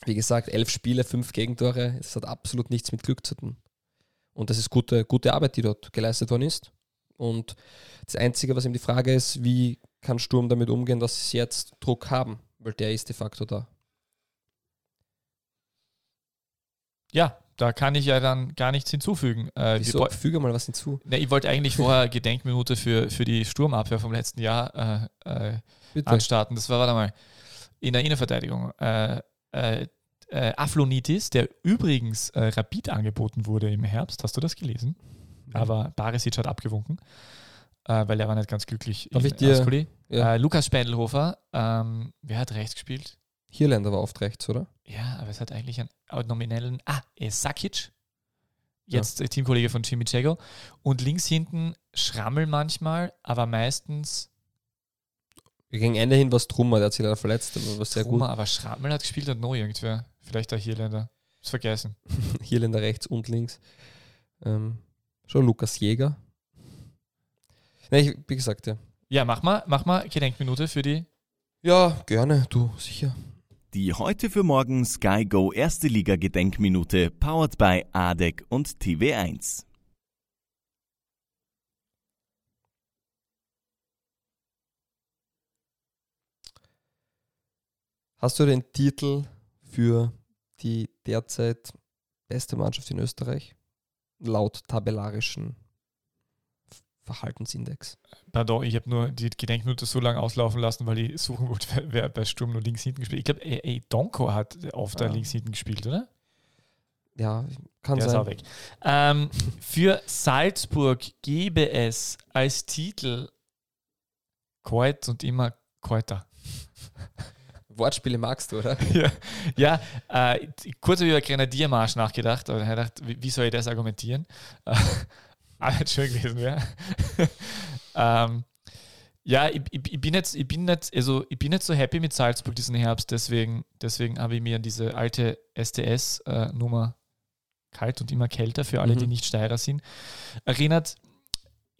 [SPEAKER 1] wie gesagt, elf Spiele, fünf Gegentore, es hat absolut nichts mit Glück zu tun. Und das ist gute, gute Arbeit, die dort geleistet worden ist. Und das Einzige, was eben die Frage ist, wie kann Sturm damit umgehen, dass sie jetzt Druck haben, weil der ist de facto da.
[SPEAKER 2] Ja, da kann ich ja dann gar nichts hinzufügen.
[SPEAKER 1] Äh, Wieso? Füge mal was hinzu.
[SPEAKER 2] Ne, ich wollte eigentlich vorher Gedenkminute für, für die Sturmabwehr vom letzten Jahr äh, äh, anstarten. Das war, warte mal, in der Innenverteidigung. Äh, äh, äh, Aflonitis, der übrigens Rapid angeboten wurde im Herbst. Hast du das gelesen? Mhm. Aber Barisic hat abgewunken, weil er war nicht ganz glücklich
[SPEAKER 1] Darf in ich dir,
[SPEAKER 2] ja. Lukas Spendelhofer, ähm, wer hat rechts gespielt?
[SPEAKER 1] Hierländer war oft rechts, oder?
[SPEAKER 2] Ja, aber es hat eigentlich einen nominellen. Ah, Sakic. Jetzt ja. Teamkollege von Jimmy Jago. Und links hinten Schrammel manchmal, aber meistens.
[SPEAKER 1] Gegen Ende hin war es Trummer, der hat sich leider verletzt, aber war sehr Trummer,
[SPEAKER 2] gut. aber Schrammel hat gespielt und neu irgendwer. Vielleicht der Hierländer. Ist vergessen.
[SPEAKER 1] Hierländer rechts und links. Ähm, schon Lukas Jäger. Nein, wie gesagt, ja.
[SPEAKER 2] Ja, mach mal, mach mal Gedenkminute für die.
[SPEAKER 1] Ja, gerne, du, sicher.
[SPEAKER 3] Die heute für morgen Sky Go Erste Liga Gedenkminute powered by ADEC und TV1.
[SPEAKER 1] Hast du den Titel für die derzeit beste Mannschaft in Österreich? Laut tabellarischen Verhaltensindex.
[SPEAKER 2] Pardon, ich habe nur die Gedenkminute so lange auslaufen lassen, weil ich suchen wollte, wer, bei Sturm nur links hinten gespielt. Ich glaube, ey, Donko hat oft da
[SPEAKER 1] Ja.
[SPEAKER 2] links hinten gespielt, oder?
[SPEAKER 1] Ja, kann
[SPEAKER 2] Der ist auch
[SPEAKER 1] sein.
[SPEAKER 2] weg. Ähm, für Salzburg gäbe es als Titel Keut und immer Keuter.
[SPEAKER 1] Wortspiele magst du, oder?
[SPEAKER 2] ja, ja äh, kurz habe ich über Grenadiermarsch nachgedacht, aber dann habe ich gedacht, wie, wie soll ich das argumentieren? Äh, schön gewesen wäre. ähm, ja, ich, ich, ich bin jetzt, ich bin nicht, also ich bin nicht so happy mit Salzburg diesen Herbst, deswegen, deswegen habe ich mir an diese alte STS-Nummer kalt und immer kälter für alle,
[SPEAKER 1] Mhm.
[SPEAKER 2] die nicht Steirer sind, erinnert.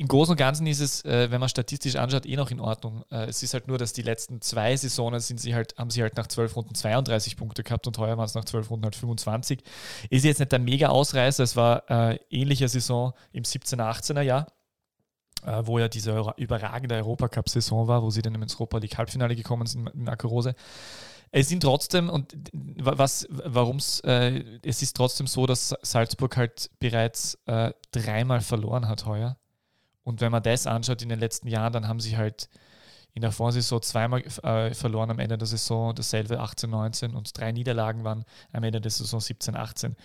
[SPEAKER 2] Im Großen und Ganzen ist es, äh, wenn man statistisch anschaut, eh noch in Ordnung. Äh, es ist halt nur, dass die letzten zwei Saisonen sind sie halt, haben sie halt nach zwölf Runden 32 Punkte gehabt und heuer waren es nach zwölf Runden halt 25. Ist jetzt nicht der mega Ausreißer, es war äh, ähnliche Saison im 17er, 18er Jahr, äh, wo ja diese überragende Europacup-Saison war, wo sie dann ins Europa League Halbfinale gekommen sind in Marco Rose. Es sind trotzdem, und was, warum es, äh, es ist trotzdem so, dass Salzburg halt bereits äh, dreimal verloren hat heuer. Und wenn man das anschaut in den letzten Jahren, dann haben sie halt in der Vorsaison zweimal äh, verloren am Ende der Saison, dasselbe 18, 19 und drei Niederlagen waren am Ende der Saison 17, 18.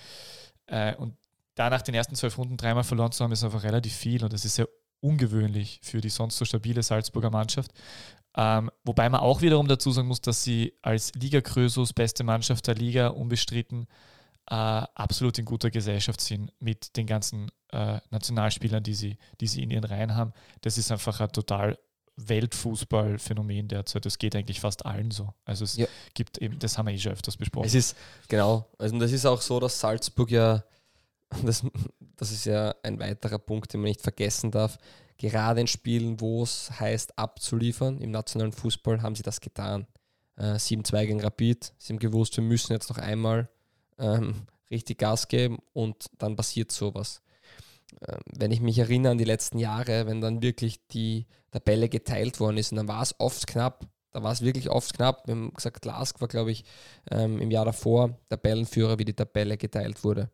[SPEAKER 2] Äh, und da nach den ersten zwölf Runden dreimal verloren zu haben, ist einfach relativ viel und das ist sehr ungewöhnlich für die sonst so stabile Salzburger Mannschaft. Ähm, wobei man auch wiederum dazu sagen muss, dass sie als Liga Krösus beste Mannschaft der Liga unbestritten äh, absolut in guter Gesellschaft sind mit den ganzen äh, Nationalspielern, die sie, die sie in ihren Reihen haben. Das ist einfach ein total Weltfußballphänomen derzeit. Das geht eigentlich fast allen so. Also es
[SPEAKER 1] Ja.
[SPEAKER 2] gibt eben, das haben wir eh schon öfters besprochen.
[SPEAKER 1] Es ist, genau, also das ist auch so, dass Salzburg ja, das, das ist ja ein weiterer Punkt, den man nicht vergessen darf, gerade in Spielen, wo es heißt abzuliefern, im nationalen Fußball haben sie das getan. Äh, 7-2 gegen Rapid, sie haben gewusst, wir müssen jetzt noch einmal ähm, richtig Gas geben und dann passiert sowas. Ähm, wenn ich mich erinnere an die letzten Jahre, wenn dann wirklich die Tabelle geteilt worden ist und dann war es oft knapp, da war es wirklich oft knapp. Wir haben gesagt, Lask war, glaube ich, ähm, im Jahr davor Tabellenführer, wie die Tabelle geteilt wurde.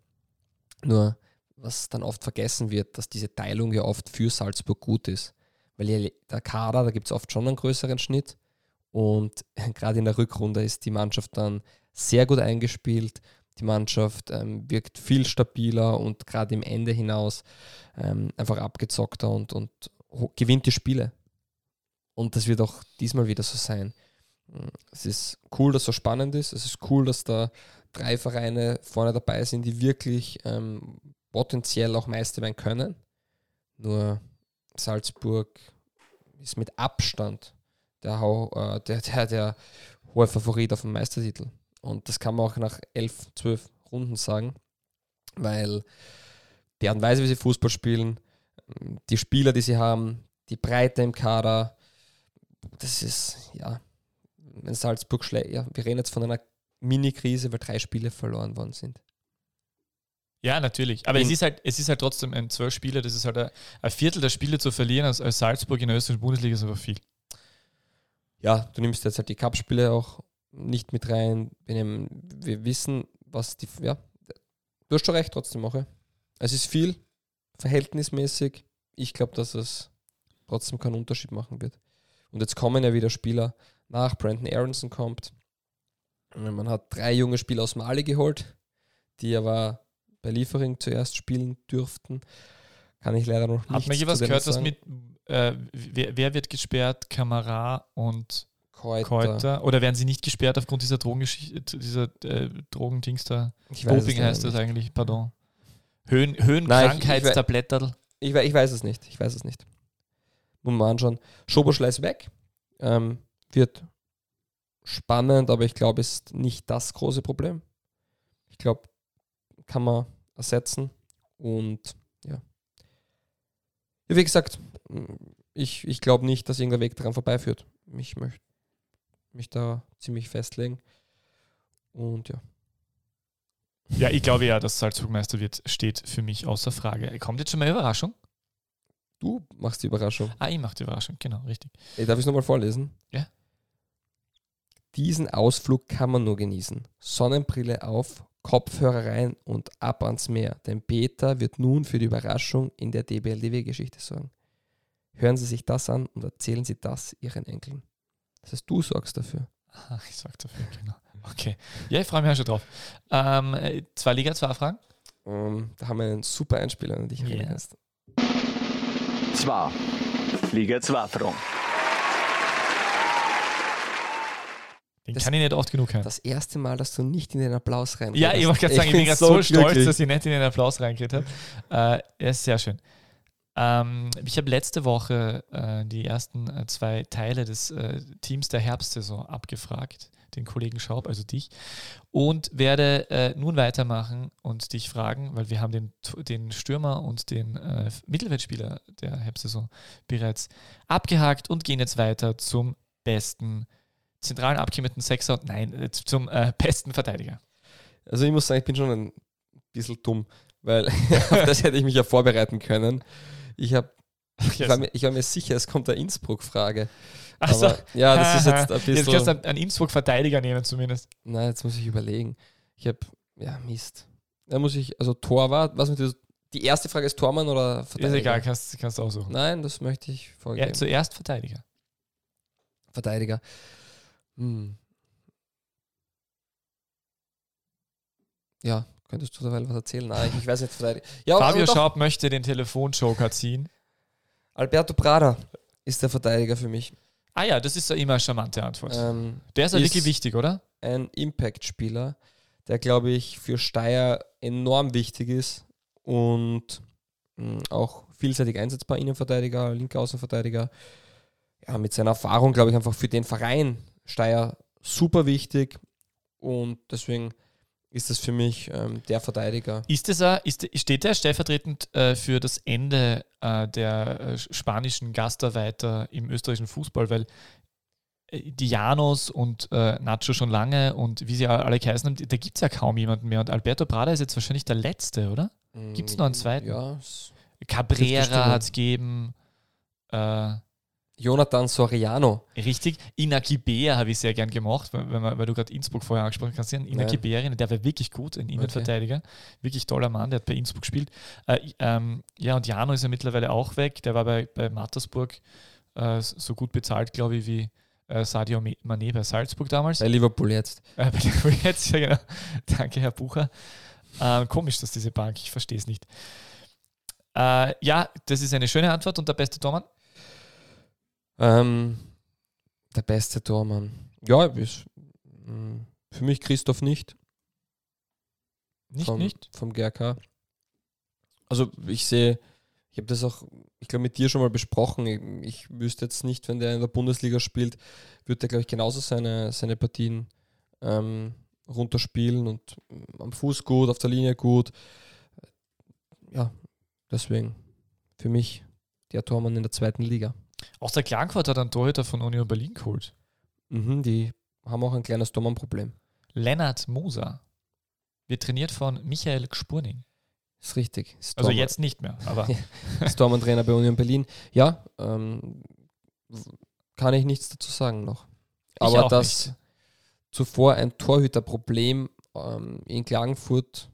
[SPEAKER 1] Nur, was dann oft vergessen wird, dass diese Teilung ja oft für Salzburg gut ist. Weil der Kader, da gibt es oft schon einen größeren Schnitt. Und gerade in der Rückrunde ist die Mannschaft dann sehr gut eingespielt. Die Mannschaft ähm, wirkt viel stabiler und gerade im Ende hinaus ähm, einfach abgezockter und, und gewinnt die Spiele. Und das wird auch diesmal wieder so sein. Mm, Es ist cool, dass es so spannend ist. Es ist cool, dass da drei Vereine vorne dabei sind, die wirklich ähm, potenziell auch Meister werden können. Nur Salzburg ist mit Abstand der, äh, der, der, der hohe Favorit auf den Meistertitel. Und das kann man auch nach elf, zwölf Runden sagen, weil die Art und Weise, wie sie Fußball spielen, die Spieler, die sie haben, die Breite im Kader, das ist, ja, wenn Salzburg schlägt, ja, wir reden jetzt von einer Mini-Krise, weil drei Spiele verloren worden sind.
[SPEAKER 2] Ja, natürlich. Aber
[SPEAKER 1] In-
[SPEAKER 2] es ist halt, es ist halt trotzdem ein zwölf Spiele, das ist halt ein, ein Viertel der Spiele zu verlieren als, als Salzburg in der österreichischen Bundesliga ist einfach viel.
[SPEAKER 1] Ja, du nimmst jetzt halt die Cup-Spiele auch nicht mit rein. Wir, nehmen, wir wissen, was die, ja, du hast schon recht trotzdem ja. Es ist viel, verhältnismäßig. Ich glaube, dass es trotzdem keinen Unterschied machen wird. Und jetzt kommen ja wieder Spieler nach. Brandon Aronson kommt. Man hat drei junge Spieler aus Mali geholt, die aber bei Liefering zuerst spielen dürften. Kann ich leider noch nicht
[SPEAKER 2] Hat man hier was gehört, was mit, äh, wer, wer wird gesperrt? Kamera und
[SPEAKER 1] Kräuter.
[SPEAKER 2] Kräuter? Oder werden sie nicht gesperrt aufgrund dieser Drogengeschichte, dieser äh, Drogendings da?
[SPEAKER 1] Ich
[SPEAKER 2] Doping heißt das eigentlich, pardon. Höhen,
[SPEAKER 1] Nein, ich- ich
[SPEAKER 2] Höhenkrankheitstabletterl.
[SPEAKER 1] Ich, we- ich weiß es nicht. Ich weiß es nicht. Muss man anschauen. Schoboschlei ist weg. Ähm, wird spannend, aber ich glaube, ist nicht das große Problem. Ich glaube, kann man ersetzen. Und ja. ja wie gesagt, ich, ich glaube nicht, dass irgendein Weg daran vorbeiführt. Ich möchte mich da ziemlich festlegen. Und ja.
[SPEAKER 2] Ja, ich glaube ja, dass Salzburg Meister wird, steht für mich außer Frage. Kommt jetzt schon mal Überraschung?
[SPEAKER 1] Du machst die Überraschung.
[SPEAKER 2] Ah, ich mache die Überraschung, genau, richtig.
[SPEAKER 1] Ey, darf ich es nochmal vorlesen?
[SPEAKER 2] Ja.
[SPEAKER 1] Diesen Ausflug kann man nur genießen. Sonnenbrille auf, Kopfhörer rein und ab ans Meer. Denn Peter wird nun für die Überraschung in der DBLDW-Geschichte sorgen. hören Sie sich das an und erzählen Sie das Ihren Enkeln. Das heißt, du sorgst dafür.
[SPEAKER 2] Ach, ich sag dafür, genau. Okay. Ja, ich freue mich auch schon drauf. Ähm, äh, zwei Liga, zwei Fragen.
[SPEAKER 1] Um, ähm, da haben wir einen super Einspieler, an dich
[SPEAKER 2] Ja.
[SPEAKER 1] erinnerst.
[SPEAKER 3] Zwei. Liga 2 Fragen.
[SPEAKER 2] Den
[SPEAKER 1] Das-
[SPEAKER 2] kann ich nicht oft genug hören.
[SPEAKER 1] Das erste Mal, dass du nicht in den Applaus rein
[SPEAKER 2] Ja, ich wollte gerade sagen, ich bin gerade so, stolz, dass ich nicht in den Applaus reingekriegt habe. Äh, er ist sehr schön. Ähm, ich habe letzte Woche äh, die ersten äh, zwei Teile des äh, Teams der Herbstsaison abgefragt, den Kollegen Schaub, also dich, und werde äh, nun weitermachen und dich fragen, weil wir haben den, den Stürmer und den äh, Mittelfeldspieler der Herbstsaison bereits abgehakt und gehen jetzt weiter zum besten zentralen abgekimmeten Sechser, nein, äh, zum besten Verteidiger.
[SPEAKER 1] Also ich muss sagen, ich bin schon ein bisschen dumm, weil auf das hätte ich mich ja vorbereiten können. Ich, hab, ich, war, mir, ich war mir sicher, es kommt eine Innsbruck-Frage.
[SPEAKER 2] Also,
[SPEAKER 1] ja, das ist jetzt ein
[SPEAKER 2] Jetzt kannst du
[SPEAKER 1] bisschen...
[SPEAKER 2] einen- Innsbruck-Verteidiger nehmen zumindest.
[SPEAKER 1] Nein, jetzt muss ich überlegen. Ich habe... Ja, Mist. Da muss ich... Also Torwart, was mit dieser- Die erste Frage ist Tormann oder
[SPEAKER 2] Ist
[SPEAKER 1] Verteidiger?
[SPEAKER 2] egal, kannst, kannst du aussuchen.
[SPEAKER 1] Nein, das möchte ich vorgeben.
[SPEAKER 2] Ja, zuerst Verteidiger.
[SPEAKER 1] Verteidiger. Hm. Ja, könntest du derweil was erzählen? Nein, ich, weiß nicht, Verteidiger. Ja,
[SPEAKER 2] Fabio. Schaub möchte den Telefonjoker ziehen.
[SPEAKER 1] Alberto Prada ist der Verteidiger für mich.
[SPEAKER 2] Ah ja, das ist ja immer eine charmante Antwort.
[SPEAKER 1] Ähm,
[SPEAKER 2] Der ist ja wirklich wichtig, oder?
[SPEAKER 1] ein Impact-Spieler, der, glaube ich, für Steyr enorm wichtig ist und mh, auch vielseitig einsetzbar, Innenverteidiger, linker Außenverteidiger. Ja, mit seiner Erfahrung, glaube ich, einfach für den Verein Steyr super wichtig und deswegen ist das für mich ähm, der Verteidiger.
[SPEAKER 2] Ist es a- ist, steht der stellvertretend äh, für das Ende äh, der äh, spanischen Gastarbeiter im österreichischen Fußball? Weil äh, die Janos und äh, Nacho schon lange und wie sie alle geheißen haben, da gibt es ja kaum jemanden mehr. Und Alberto Prada ist jetzt wahrscheinlich der Letzte, oder? Gibt's noch einen zweiten?
[SPEAKER 1] Ja.
[SPEAKER 2] Cabrera hat es gegeben. Äh,
[SPEAKER 1] Jonathan Soriano.
[SPEAKER 2] Richtig, Inaki Beer habe ich sehr gern gemacht, weil, weil, du gerade Innsbruck vorher angesprochen hast. Inaki
[SPEAKER 1] Nein.
[SPEAKER 2] Beer, der war wirklich gut, ein Innenverteidiger. Wirklich toller Mann, der hat bei Innsbruck gespielt. Äh, ähm, ja, und Jano ist ja mittlerweile auch weg. Der war bei, bei Mattersburg äh, so gut bezahlt, glaube ich, wie äh, Sadio Mané bei Salzburg damals.
[SPEAKER 1] Bei Liverpool jetzt.
[SPEAKER 2] Äh, bei Liverpool jetzt, ja genau. Danke, Herr Bucher. Ähm, komisch, dass diese Bank, ich verstehe es nicht. Äh, ja, das ist eine schöne Antwort und der beste Tormann?
[SPEAKER 1] Ähm, der beste Tormann. Ja, ist, mh, für mich Christoph nicht.
[SPEAKER 2] Nicht,
[SPEAKER 1] vom,
[SPEAKER 2] nicht?
[SPEAKER 1] vom GRK. Also ich sehe, ich habe das auch, ich glaube, mit dir schon mal besprochen. Ich, ich wüsste jetzt nicht, wenn der in der Bundesliga spielt, wird der, glaube ich, genauso seine, seine Partien ähm, runterspielen und ähm, am Fuß gut, auf der Linie gut. Ja, deswegen für mich der Tormann in der zweiten Liga.
[SPEAKER 2] Auch der Klagenfurt hat einen Torhüter von Union Berlin geholt.
[SPEAKER 1] Mhm, die haben auch ein kleines Tormann-Problem.
[SPEAKER 2] Lennart Moser wird trainiert von Michael Gspurning.
[SPEAKER 1] Ist richtig. Ist
[SPEAKER 2] Also jetzt nicht mehr, aber
[SPEAKER 1] Tormann-Trainer bei Union Berlin. Ja, ähm, kann ich nichts dazu sagen noch. Aber dass
[SPEAKER 2] nicht.
[SPEAKER 1] zuvor ein Torhüterproblem ähm, in Klagenfurt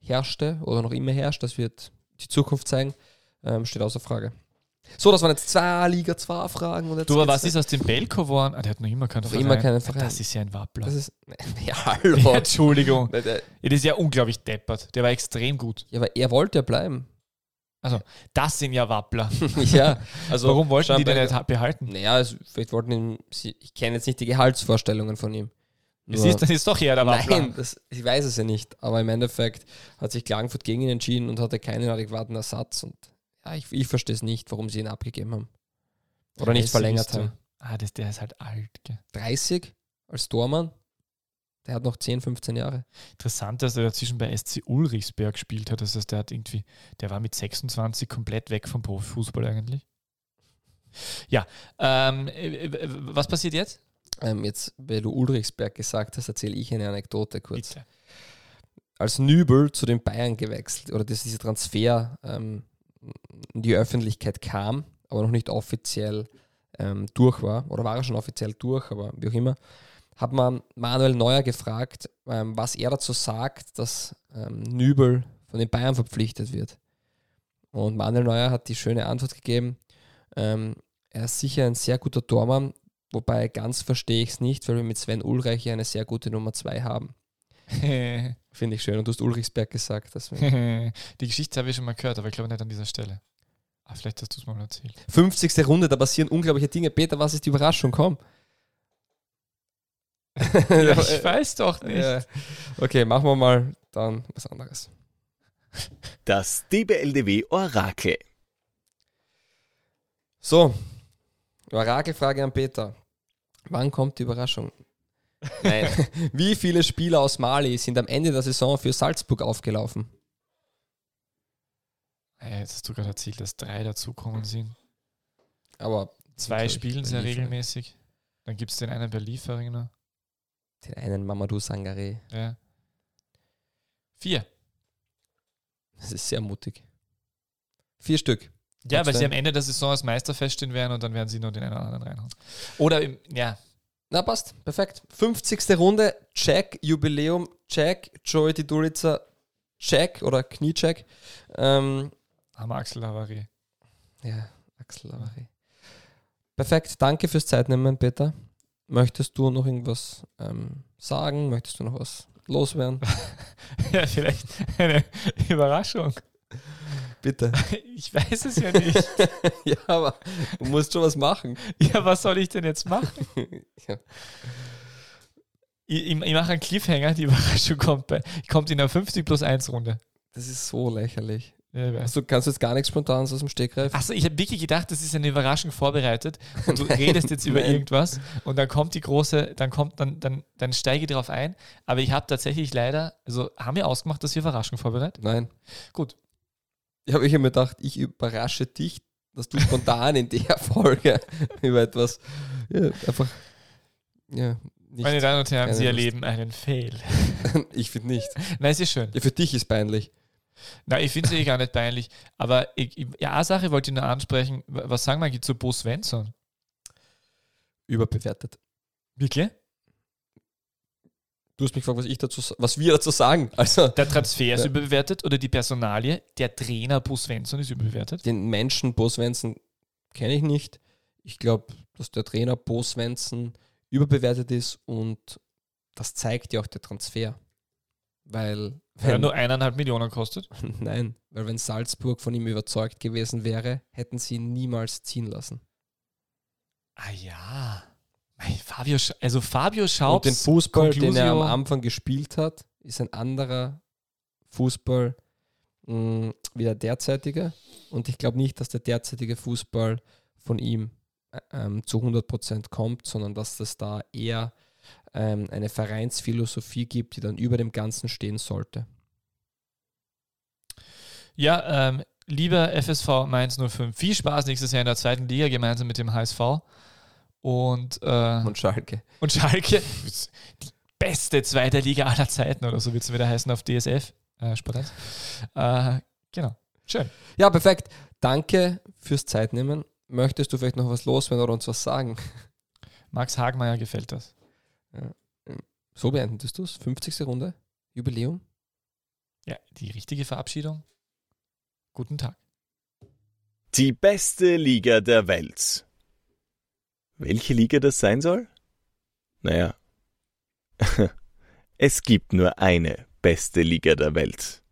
[SPEAKER 1] herrschte oder noch immer herrscht, das wird die Zukunft zeigen, ähm, steht außer Frage. So, das waren jetzt zwei Liga 2 Fragen. Und jetzt
[SPEAKER 2] Du, aber was ist aus dem Belko geworden? Ah, der hat noch immer keinen
[SPEAKER 1] Noch
[SPEAKER 2] Verein.
[SPEAKER 1] immer keinen Verein.
[SPEAKER 2] Das ist ja ein Wappler.
[SPEAKER 1] Das ist, ja, hallo.
[SPEAKER 2] Ja, Entschuldigung. Das ist ja unglaublich deppert. Der war extrem gut.
[SPEAKER 1] Ja, aber er wollte ja bleiben.
[SPEAKER 2] Das sind ja Wappler.
[SPEAKER 1] ja, also
[SPEAKER 2] Warum wollten die den nicht ha- behalten?
[SPEAKER 1] Naja, also vielleicht wollten ihn, ich kenne jetzt nicht die Gehaltsvorstellungen von ihm. Nur-
[SPEAKER 2] ist, das ist doch eher der Wappler.
[SPEAKER 1] Nein, das, ich weiß es ja nicht. Aber im Endeffekt hat sich Klagenfurt gegen ihn entschieden und hatte keinen adäquaten Ersatz. Und ja, ich, ich verstehe es nicht, warum sie ihn abgegeben haben. Oder nicht
[SPEAKER 2] Das
[SPEAKER 1] verlängert haben.
[SPEAKER 2] Ah, das, der ist halt alt. Gell.
[SPEAKER 1] 30 als Tormann, der hat noch 10, 15 Jahre.
[SPEAKER 2] Interessant, dass er dazwischen bei SC Ulrichsberg gespielt hat. Das heißt, der hat irgendwie, der war mit 26 komplett weg vom Profifußball eigentlich. Ja, ähm, äh, äh, was passiert jetzt?
[SPEAKER 1] Ähm, jetzt, weil du Ulrichsberg gesagt hast, erzähle ich eine Anekdote kurz.
[SPEAKER 2] Bitte.
[SPEAKER 1] Als Nübel zu den Bayern gewechselt oder dass dieser Transfer ähm, in die Öffentlichkeit kam, aber noch nicht offiziell ähm, durch war, oder war er schon offiziell durch, aber wie auch immer, hat man Manuel Neuer gefragt, ähm, was er dazu sagt, dass ähm, Nübel von den Bayern verpflichtet wird. Und Manuel Neuer hat die schöne Antwort gegeben, Ähm, er ist sicher ein sehr guter Tormann, wobei ganz verstehe ich es nicht, weil wir mit Sven Ulreich hier eine sehr gute Nummer 2 haben. Finde ich schön. Und du hast Ulrichsberg gesagt. Deswegen.
[SPEAKER 2] Die Geschichte habe ich schon mal gehört, aber ich glaube nicht an dieser Stelle. Ah, vielleicht hast du es mal erzählt.
[SPEAKER 1] 50. Runde, da passieren unglaubliche Dinge. Peter, was ist die Überraschung? Komm.
[SPEAKER 2] Ja, ich weiß doch nicht.
[SPEAKER 1] Ja. Okay, machen wir mal dann was anderes.
[SPEAKER 3] Das DBLDW Orakel.
[SPEAKER 1] So, Orakelfrage an Peter. Wann kommt die Überraschung?
[SPEAKER 3] Nein.
[SPEAKER 1] Wie viele Spieler aus Mali sind am Ende der Saison für Salzburg aufgelaufen?
[SPEAKER 2] Ja, jetzt hast du gerade erzählt, dass drei dazukommen sind.
[SPEAKER 1] Aber
[SPEAKER 2] Zwei spielen sehr regelmäßig. Dann gibt es den einen bei Liefering noch.
[SPEAKER 1] Den einen Mamadou Sangare.
[SPEAKER 2] Ja. Vier.
[SPEAKER 1] Das ist sehr mutig. Vier Stück.
[SPEAKER 2] Ja, weil sie am Ende der Saison als Meister feststehen werden und dann werden sie nur den einen oder anderen reinhauen. Oder im, ja,
[SPEAKER 1] Na, passt. Perfekt. 50. Runde. Jack, Jubiläum. Jack, Joey Didulica, Jack oder Kniecheck. Ähm,
[SPEAKER 2] Axel Havarie.
[SPEAKER 1] ja, Axel Lavary. Perfekt. Danke fürs Zeitnehmen, Peter. Möchtest du noch irgendwas ähm, sagen? Möchtest du noch was loswerden?
[SPEAKER 2] Ja, vielleicht eine Überraschung.
[SPEAKER 1] Bitte.
[SPEAKER 2] Ich weiß es ja nicht.
[SPEAKER 1] ja, aber du musst schon was machen.
[SPEAKER 2] Ja, was soll ich denn jetzt machen?
[SPEAKER 1] Ja.
[SPEAKER 2] Ich, ich, ich mache einen Cliffhanger, die Überraschung kommt, bei, kommt in der 50 plus 1 Runde.
[SPEAKER 1] Das ist so lächerlich.
[SPEAKER 2] Ja.
[SPEAKER 1] Also kannst du jetzt gar nichts spontan aus dem Stegreif?
[SPEAKER 2] Achso, ich habe wirklich gedacht, das ist eine Überraschung vorbereitet und du redest jetzt über irgendwas und dann kommt die große, dann kommt, dann, dann, dann steige ich darauf ein. Aber ich habe tatsächlich leider, also haben wir ausgemacht, dass wir Überraschung vorbereiten?
[SPEAKER 1] Nein.
[SPEAKER 2] Gut.
[SPEAKER 1] Ich habe mir gedacht, ich überrasche dich, dass du spontan in der Folge über etwas ja, einfach ja, nicht.
[SPEAKER 2] Meine Damen und Herren, Sie
[SPEAKER 1] Lust.
[SPEAKER 2] erleben einen Fail.
[SPEAKER 1] ich finde nicht.
[SPEAKER 2] Nein, es ist schön.
[SPEAKER 1] Ja, für dich ist peinlich.
[SPEAKER 2] Nein, ich finde es eh gar nicht peinlich. Aber ich, ja, eine Sache wollte ich nur ansprechen. Was sagen wir zu Bo Svensson?
[SPEAKER 1] Überbewertet.
[SPEAKER 2] Wirklich?
[SPEAKER 1] Du hast mich gefragt, was ich dazu, was wir dazu sagen. Also
[SPEAKER 2] Der Transfer ist
[SPEAKER 1] Ja.
[SPEAKER 2] überbewertet oder die Personalie, der Trainer Bo Svensson ist überbewertet?
[SPEAKER 1] den Menschen Bo Svensson kenne ich nicht. Ich glaube, dass der Trainer Bo Svensson überbewertet ist und das zeigt ja auch der Transfer. Weil,
[SPEAKER 2] er
[SPEAKER 1] wenn,
[SPEAKER 2] nur eineinhalb Millionen kostet.
[SPEAKER 1] nein, weil wenn Salzburg von ihm überzeugt gewesen wäre, hätten sie ihn niemals ziehen lassen.
[SPEAKER 2] Ah ja. Fabio, also Fabio
[SPEAKER 1] und
[SPEAKER 2] Schaubs
[SPEAKER 1] den Fußball, den er am
[SPEAKER 2] Conclusio-
[SPEAKER 1] Anfang gespielt hat, ist ein anderer Fußball mh, wie der derzeitige. Und ich glaube nicht, dass der derzeitige Fußball von ihm äh, ähm, zu 100% kommt, sondern dass es da eher ähm, eine Vereinsphilosophie gibt, die dann über dem Ganzen stehen sollte.
[SPEAKER 2] Ja, ähm, lieber FSV Mainz 05, viel Spaß nächstes Jahr in der zweiten Liga gemeinsam mit dem HSV und, äh,
[SPEAKER 1] Und Schalke.
[SPEAKER 2] und Schalke. Die beste zweite Liga aller Zeiten oder so wird es wieder heißen auf DSF. Äh, Sport 1. Äh, genau. Schön.
[SPEAKER 1] Ja, perfekt. Danke fürs Zeitnehmen. Möchtest du vielleicht noch was loswerden oder uns was sagen?
[SPEAKER 2] Max Hagmeier gefällt das.
[SPEAKER 1] So beendest du es. 50. Runde. Jubiläum.
[SPEAKER 2] Ja, die richtige Verabschiedung. Guten Tag.
[SPEAKER 3] Die beste Liga der Welt. Welche Liga das sein soll? Naja. es gibt nur eine beste Liga der Welt.